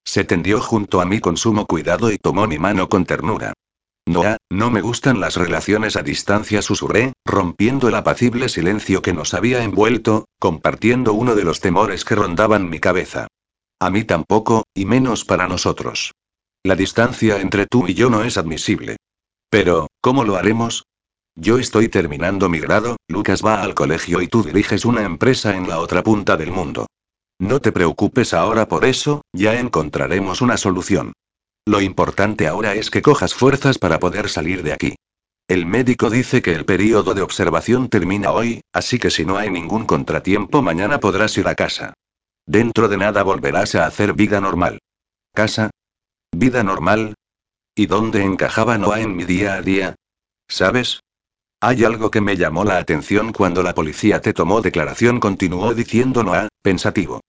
Speaker 1: Se tendió junto a mí con sumo cuidado y tomó mi mano con ternura. Noah, no me gustan las relaciones a distancia, susurré, rompiendo el apacible silencio que nos había envuelto, compartiendo uno de los temores que rondaban mi cabeza. A mí tampoco, y menos para nosotros. La distancia entre tú y yo no es admisible. Pero, ¿cómo lo haremos? Yo estoy terminando mi grado, Lucas va al colegio y tú diriges una empresa en la otra punta del mundo. No te preocupes ahora por eso, ya encontraremos una solución. Lo importante ahora es que cojas fuerzas para poder salir de aquí. El médico dice que el periodo de observación termina hoy, así que si no hay ningún contratiempo mañana podrás ir a casa. Dentro de nada volverás a hacer vida normal. ¿Casa? ¿Vida normal? ¿Y dónde encajaba Noah en mi día a día? ¿Sabes? Hay algo que me llamó la atención cuando la policía te tomó declaración, continuó diciendo Noah, pensativo.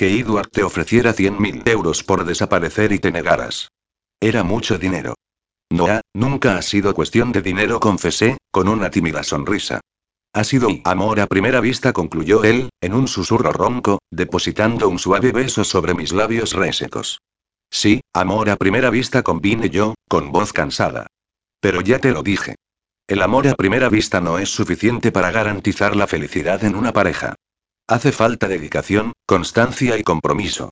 Speaker 1: Que Edward te ofreciera 100.000 euros por desaparecer y te negaras. Era mucho dinero. Noah, nunca ha sido cuestión de dinero, confesé, con una tímida sonrisa. Ha sido amor a primera vista, concluyó él, en un susurro ronco, depositando un suave beso sobre mis labios resecos. Sí, amor a primera vista, convine yo, con voz cansada. Pero ya te lo dije. El amor a primera vista no es suficiente para garantizar la felicidad en una pareja. Hace falta dedicación, constancia y compromiso.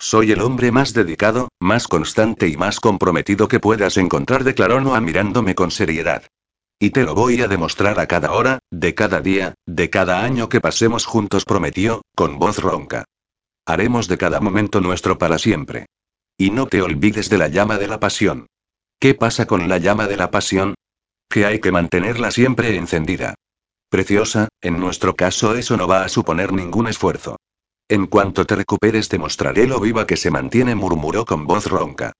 Speaker 1: Soy el hombre más dedicado, más constante y más comprometido que puedas encontrar, declaró Noah mirándome con seriedad. Y te lo voy a demostrar a cada hora, de cada día, de cada año que pasemos juntos, prometió, con voz ronca. Haremos de cada momento nuestro para siempre. Y no te olvides de la llama de la pasión. ¿Qué pasa con la llama de la pasión? Que hay que mantenerla siempre encendida. Preciosa, en nuestro caso eso no va a suponer ningún esfuerzo. En cuanto te recuperes te mostraré lo viva que se mantiene, murmuró con voz ronca.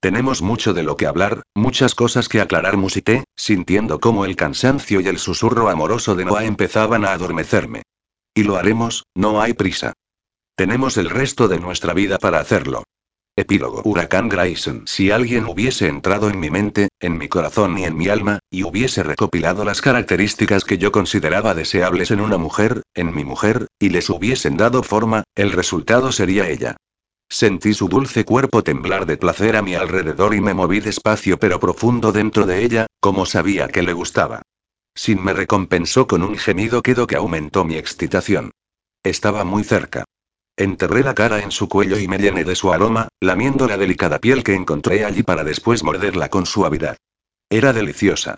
Speaker 1: Tenemos mucho de lo que hablar, muchas cosas que aclarar, musité, sintiendo cómo el cansancio y el susurro amoroso de Noah empezaban a adormecerme. Y lo haremos, no hay prisa. Tenemos el resto de nuestra vida para hacerlo. Epílogo Huracán Grayson. Si alguien hubiese entrado en mi mente, en mi corazón y en mi alma, y hubiese recopilado las características que yo consideraba deseables en una mujer, en mi mujer, y les hubiesen dado forma, el resultado sería ella. Sentí su dulce cuerpo temblar de placer a mi alrededor y me moví despacio pero profundo dentro de ella, como sabía que le gustaba. Sin me recompensó con un gemido quedo que aumentó mi excitación. Estaba muy cerca. Enterré la cara en su cuello y me llené de su aroma, lamiendo la delicada piel que encontré allí para después morderla con suavidad. Era deliciosa.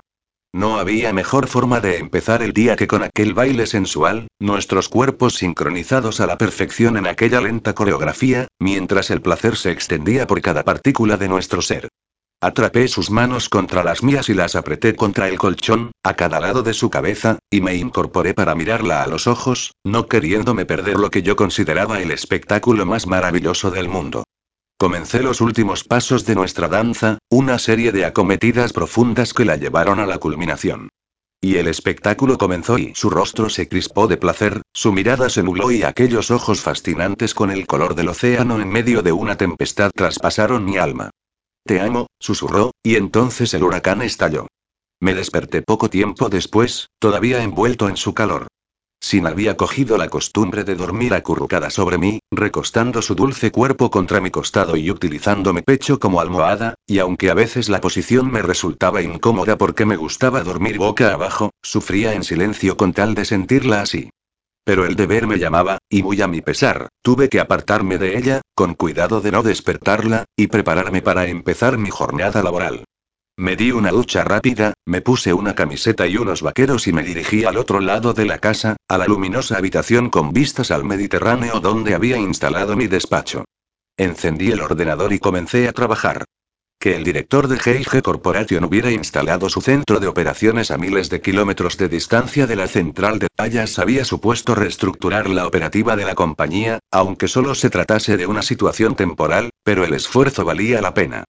Speaker 1: No había mejor forma de empezar el día que con aquel baile sensual, nuestros cuerpos sincronizados a la perfección en aquella lenta coreografía, mientras el placer se extendía por cada partícula de nuestro ser. Atrapé sus manos contra las mías y las apreté contra el colchón, a cada lado de su cabeza, y me incorporé para mirarla a los ojos, no queriéndome perder lo que yo consideraba el espectáculo más maravilloso del mundo. Comencé los últimos pasos de nuestra danza, una serie de acometidas profundas que la llevaron a la culminación. Y el espectáculo comenzó y su rostro se crispó de placer, su mirada se nubló y aquellos ojos fascinantes con el color del océano en medio de una tempestad traspasaron mi alma. Te amo, susurró, y entonces el huracán estalló. Me desperté poco tiempo después, todavía envuelto en su calor. Sin había cogido la costumbre de dormir acurrucada sobre mí, recostando su dulce cuerpo contra mi costado y utilizando mi pecho como almohada, y aunque a veces la posición me resultaba incómoda porque me gustaba dormir boca abajo, sufría en silencio con tal de sentirla así. Pero el deber me llamaba, y muy a mi pesar, tuve que apartarme de ella, con cuidado de no despertarla, y prepararme para empezar mi jornada laboral. Me di una ducha rápida, me puse una camiseta y unos vaqueros y me dirigí al otro lado de la casa, a la luminosa habitación con vistas al Mediterráneo donde había instalado mi despacho. Encendí el ordenador y comencé a trabajar. Que el director de GIG Corporation hubiera instalado su centro de operaciones a miles de kilómetros de distancia de la central de Tallas había supuesto reestructurar la operativa de la compañía, aunque solo se tratase de una situación temporal, pero el esfuerzo valía la pena.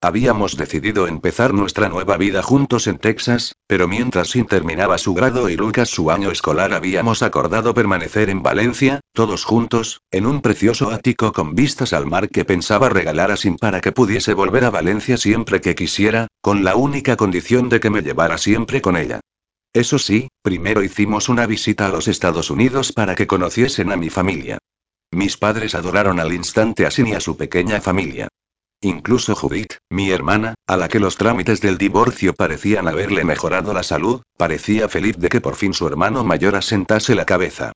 Speaker 1: Habíamos decidido empezar nuestra nueva vida juntos en Texas, pero mientras Sin terminaba su grado y Lucas su año escolar habíamos acordado permanecer en Valencia, todos juntos, en un precioso ático con vistas al mar que pensaba regalar a Sin para que pudiese volver a Valencia siempre que quisiera, con la única condición de que me llevara siempre con ella. Eso sí, primero hicimos una visita a los Estados Unidos para que conociesen a mi familia. Mis padres adoraron al instante a Sin y a su pequeña familia. Incluso Judith, mi hermana, a la que los trámites del divorcio parecían haberle mejorado la salud, parecía feliz de que por fin su hermano mayor asentase la cabeza.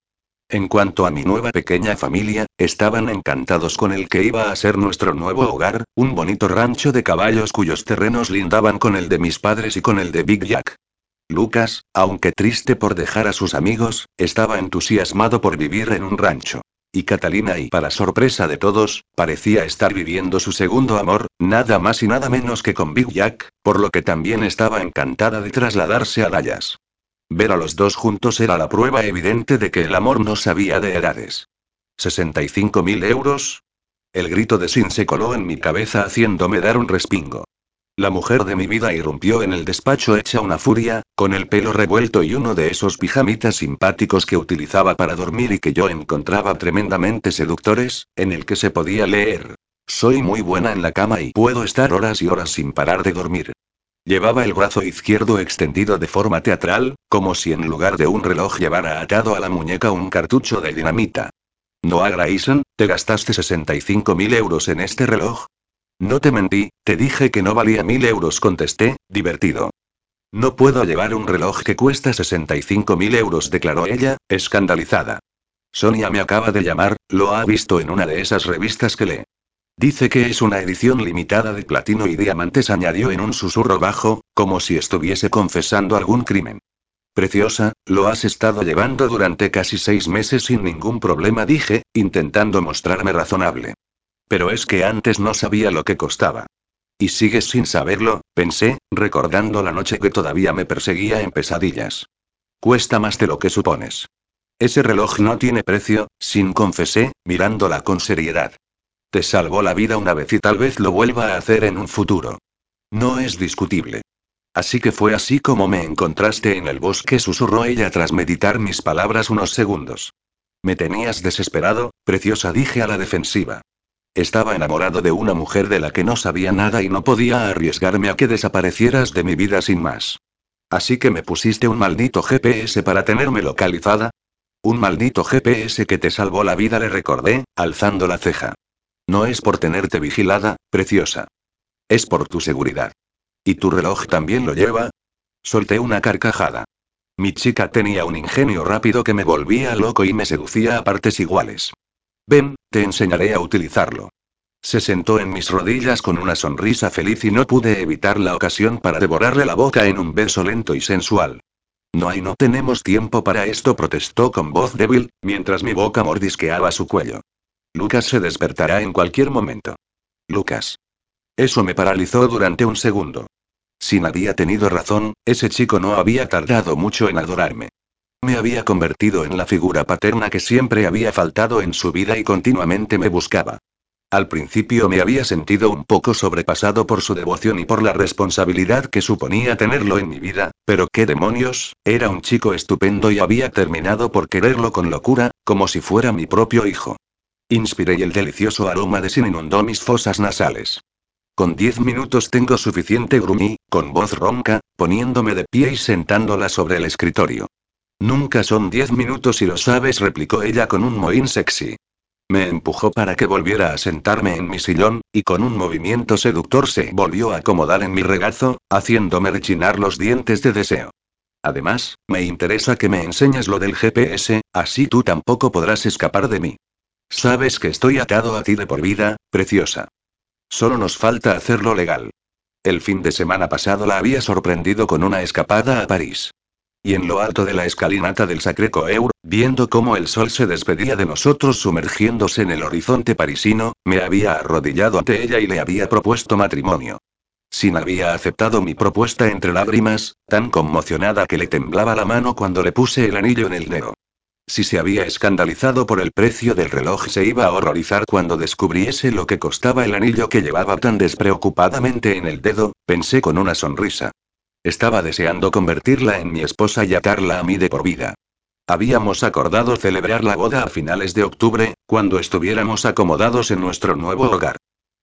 Speaker 1: En cuanto a mi nueva pequeña familia, estaban encantados con el que iba a ser nuestro nuevo hogar, un bonito rancho de caballos cuyos terrenos lindaban con el de mis padres y con el de Big Jack. Lucas, aunque triste por dejar a sus amigos, estaba entusiasmado por vivir en un rancho. Y Catalina y para sorpresa de todos, parecía estar viviendo su segundo amor, nada más y nada menos que con Big Jack, por lo que también estaba encantada de trasladarse a Dallas. Ver a los dos juntos era la prueba evidente de que el amor no sabía de edades. ¿65 mil euros? El grito de Sin se coló en mi cabeza haciéndome dar un respingo. La mujer de mi vida irrumpió en el despacho hecha una furia, con el pelo revuelto y uno de esos pijamitas simpáticos que utilizaba para dormir y que yo encontraba tremendamente seductores, en el que se podía leer. Soy muy buena en la cama y puedo estar horas y horas sin parar de dormir. Llevaba el brazo izquierdo extendido de forma teatral, como si en lugar de un reloj llevara atado a la muñeca un cartucho de dinamita. Noah Grayson, ¿te gastaste 65 mil euros en este reloj? No te mentí, te dije que no valía mil euros, contesté, divertido. No puedo llevar un reloj que cuesta 65 mil euros, declaró ella, escandalizada. Sonia me acaba de llamar, lo ha visto en una de esas revistas que lee. Dice que es una edición limitada de platino y diamantes, añadió en un susurro bajo, como si estuviese confesando algún crimen. Preciosa, lo has estado llevando durante casi seis meses sin ningún problema, dije, intentando mostrarme razonable. Pero es que antes no sabía lo que costaba. Y sigues sin saberlo, pensé, recordando la noche que todavía me perseguía en pesadillas. Cuesta más de lo que supones. Ese reloj no tiene precio, sin confesé, mirándola con seriedad. Te salvó la vida una vez y tal vez lo vuelva a hacer en un futuro. No es discutible. Así que fue así como me encontraste en el bosque, susurró ella tras meditar mis palabras unos segundos. Me tenías desesperado, preciosa, dije a la defensiva. Estaba enamorado de una mujer de la que no sabía nada y no podía arriesgarme a que desaparecieras de mi vida sin más. Así que me pusiste un maldito GPS para tenerme localizada. Un maldito GPS que te salvó la vida, le recordé, alzando la ceja. No es por tenerte vigilada, preciosa. Es por tu seguridad. ¿Y tu reloj también lo lleva? Solté una carcajada. Mi chica tenía un ingenio rápido que me volvía loco y me seducía a partes iguales. Ven, te enseñaré a utilizarlo. Se sentó en mis rodillas con una sonrisa feliz y no pude evitar la ocasión para devorarle la boca en un beso lento y sensual. No hay, no tenemos tiempo para esto, protestó con voz débil, mientras mi boca mordisqueaba su cuello. Lucas se despertará en cualquier momento. Lucas. Eso me paralizó durante un segundo. Sin había tenido razón, ese chico no había tardado mucho en adorarme. Me había convertido en la figura paterna que siempre había faltado en su vida y continuamente me buscaba. Al principio me había sentido un poco sobrepasado por su devoción y por la responsabilidad que suponía tenerlo en mi vida, pero qué demonios, era un chico estupendo y había terminado por quererlo con locura, como si fuera mi propio hijo. Inspiré y el delicioso aroma de sin inundó mis fosas nasales. Con diez minutos tengo suficiente, grumí, con voz ronca, poniéndome de pie y sentándola sobre el escritorio. Nunca son diez minutos y lo sabes, replicó ella con un mohín sexy. Me empujó para que volviera a sentarme en mi sillón, y con un movimiento seductor se volvió a acomodar en mi regazo, haciéndome rechinar los dientes de deseo. Además, me interesa que me enseñes lo del GPS, así tú tampoco podrás escapar de mí. Sabes que estoy atado a ti de por vida, preciosa. Solo nos falta hacerlo legal. El fin de semana pasado la había sorprendido con una escapada a París. Y en lo alto de la escalinata del Sacré Coeur, viendo cómo el sol se despedía de nosotros sumergiéndose en el horizonte parisino, me había arrodillado ante ella y le había propuesto matrimonio. Sin había aceptado mi propuesta entre lágrimas, tan conmocionada que le temblaba la mano cuando le puse el anillo en el dedo. Si se había escandalizado por el precio del reloj se iba a horrorizar cuando descubriese lo que costaba el anillo que llevaba tan despreocupadamente en el dedo, pensé con una sonrisa. Estaba deseando convertirla en mi esposa y atarla a mí de por vida. Habíamos acordado celebrar la boda a finales de octubre, cuando estuviéramos acomodados en nuestro nuevo hogar.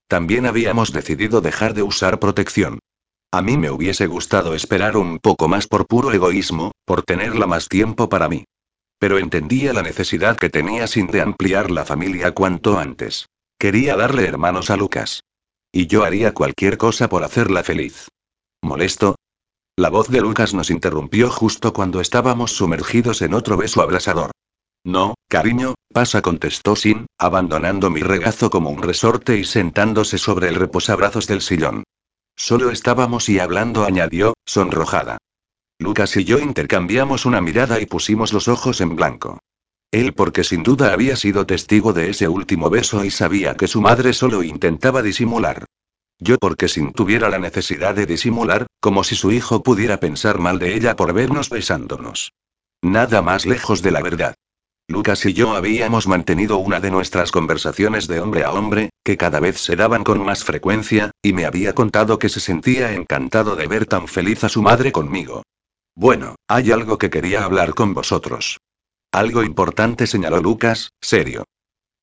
Speaker 1: También habíamos decidido dejar de usar protección. A mí me hubiese gustado esperar un poco más por puro egoísmo, por tenerla más tiempo para mí. Pero entendía la necesidad que tenía sin de ampliar la familia cuanto antes. Quería darle hermanos a Lucas. Y yo haría cualquier cosa por hacerla feliz. Molesto, la voz de Lucas nos interrumpió justo cuando estábamos sumergidos en otro beso abrasador. No, cariño, pasa, contestó Sin, abandonando mi regazo como un resorte y sentándose sobre el reposabrazos del sillón. Solo estábamos y hablando, añadió, sonrojada. Lucas y yo intercambiamos una mirada y pusimos los ojos en blanco. Él porque sin duda había sido testigo de ese último beso y sabía que su madre solo intentaba disimular. Yo porque sin tuviera la necesidad de disimular, como si su hijo pudiera pensar mal de ella por vernos besándonos. Nada más lejos de la verdad. Lucas y yo habíamos mantenido una de nuestras conversaciones de hombre a hombre, que cada vez se daban con más frecuencia, y me había contado que se sentía encantado de ver tan feliz a su madre conmigo. Bueno, hay algo que quería hablar con vosotros. Algo importante señaló Lucas, serio.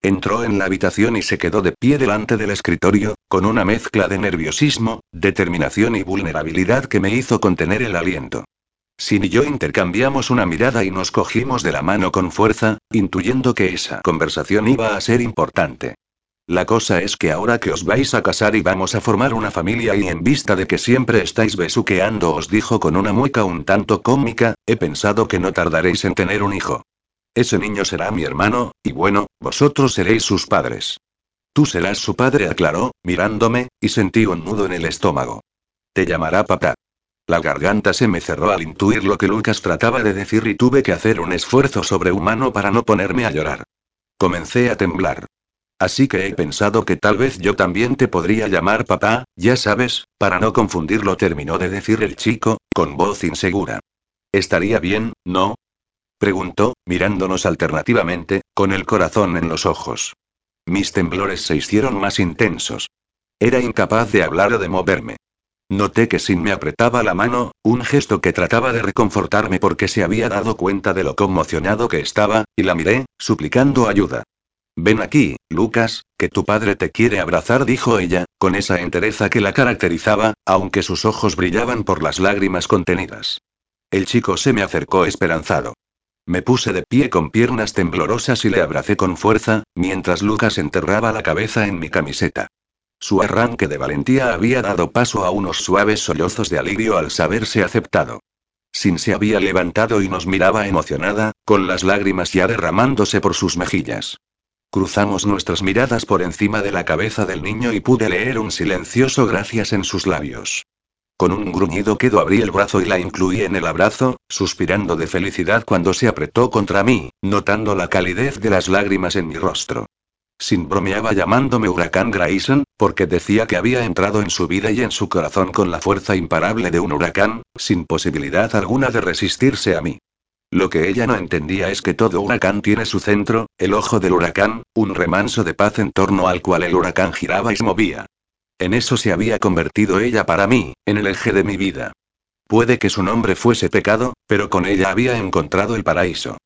Speaker 1: Entró en la habitación y se quedó de pie delante del escritorio, con una mezcla de nerviosismo, determinación y vulnerabilidad que me hizo contener el aliento. Sin y yo intercambiamos una mirada y nos cogimos de la mano con fuerza, intuyendo que esa conversación iba a ser importante. La cosa es que ahora que os vais a casar y vamos a formar una familia y en vista de que siempre estáis besuqueando os dijo con una mueca un tanto cómica, he pensado que no tardaréis en tener un hijo. Ese niño será mi hermano, y bueno, vosotros seréis sus padres. Tú serás su padre, aclaró, mirándome, y sentí un nudo en el estómago. Te llamará papá. La garganta se me cerró al intuir lo que Lucas trataba de decir y tuve que hacer un esfuerzo sobrehumano para no ponerme a llorar. Comencé a temblar. Así que he pensado que tal vez yo también te podría llamar papá, ya sabes, para no confundirlo, terminó de decir el chico, con voz insegura. Estaría bien, ¿no? Preguntó, mirándonos alternativamente, con el corazón en los ojos. Mis temblores se hicieron más intensos. Era incapaz de hablar o de moverme. Noté que Sin me apretaba la mano, un gesto que trataba de reconfortarme porque se había dado cuenta de lo conmocionado que estaba, y la miré, suplicando ayuda. Ven aquí, Lucas, que tu padre te quiere abrazar, dijo ella, con esa entereza que la caracterizaba, aunque sus ojos brillaban por las lágrimas contenidas. El chico se me acercó esperanzado. Me puse de pie con piernas temblorosas y le abracé con fuerza, mientras Lucas enterraba la cabeza en mi camiseta. Su arranque de valentía había dado paso a unos suaves sollozos de alivio al saberse aceptado. Sin se había levantado y nos miraba emocionada, con las lágrimas ya derramándose por sus mejillas. Cruzamos nuestras miradas por encima de la cabeza del niño y pude leer un silencioso gracias en sus labios. Con un gruñido quedo abrí el brazo y la incluí en el abrazo, suspirando de felicidad cuando se apretó contra mí, notando la calidez de las lágrimas en mi rostro. Sin bromeaba llamándome Huracán Grayson, porque decía que había entrado en su vida y en su corazón con la fuerza imparable de un huracán, sin posibilidad alguna de resistirse a mí. Lo que ella no entendía es que todo huracán tiene su centro, el ojo del huracán, un remanso de paz en torno al cual el huracán giraba y se movía. En eso se había convertido ella para mí, en el eje de mi vida. Puede que su nombre fuese pecado, pero con ella había encontrado el paraíso.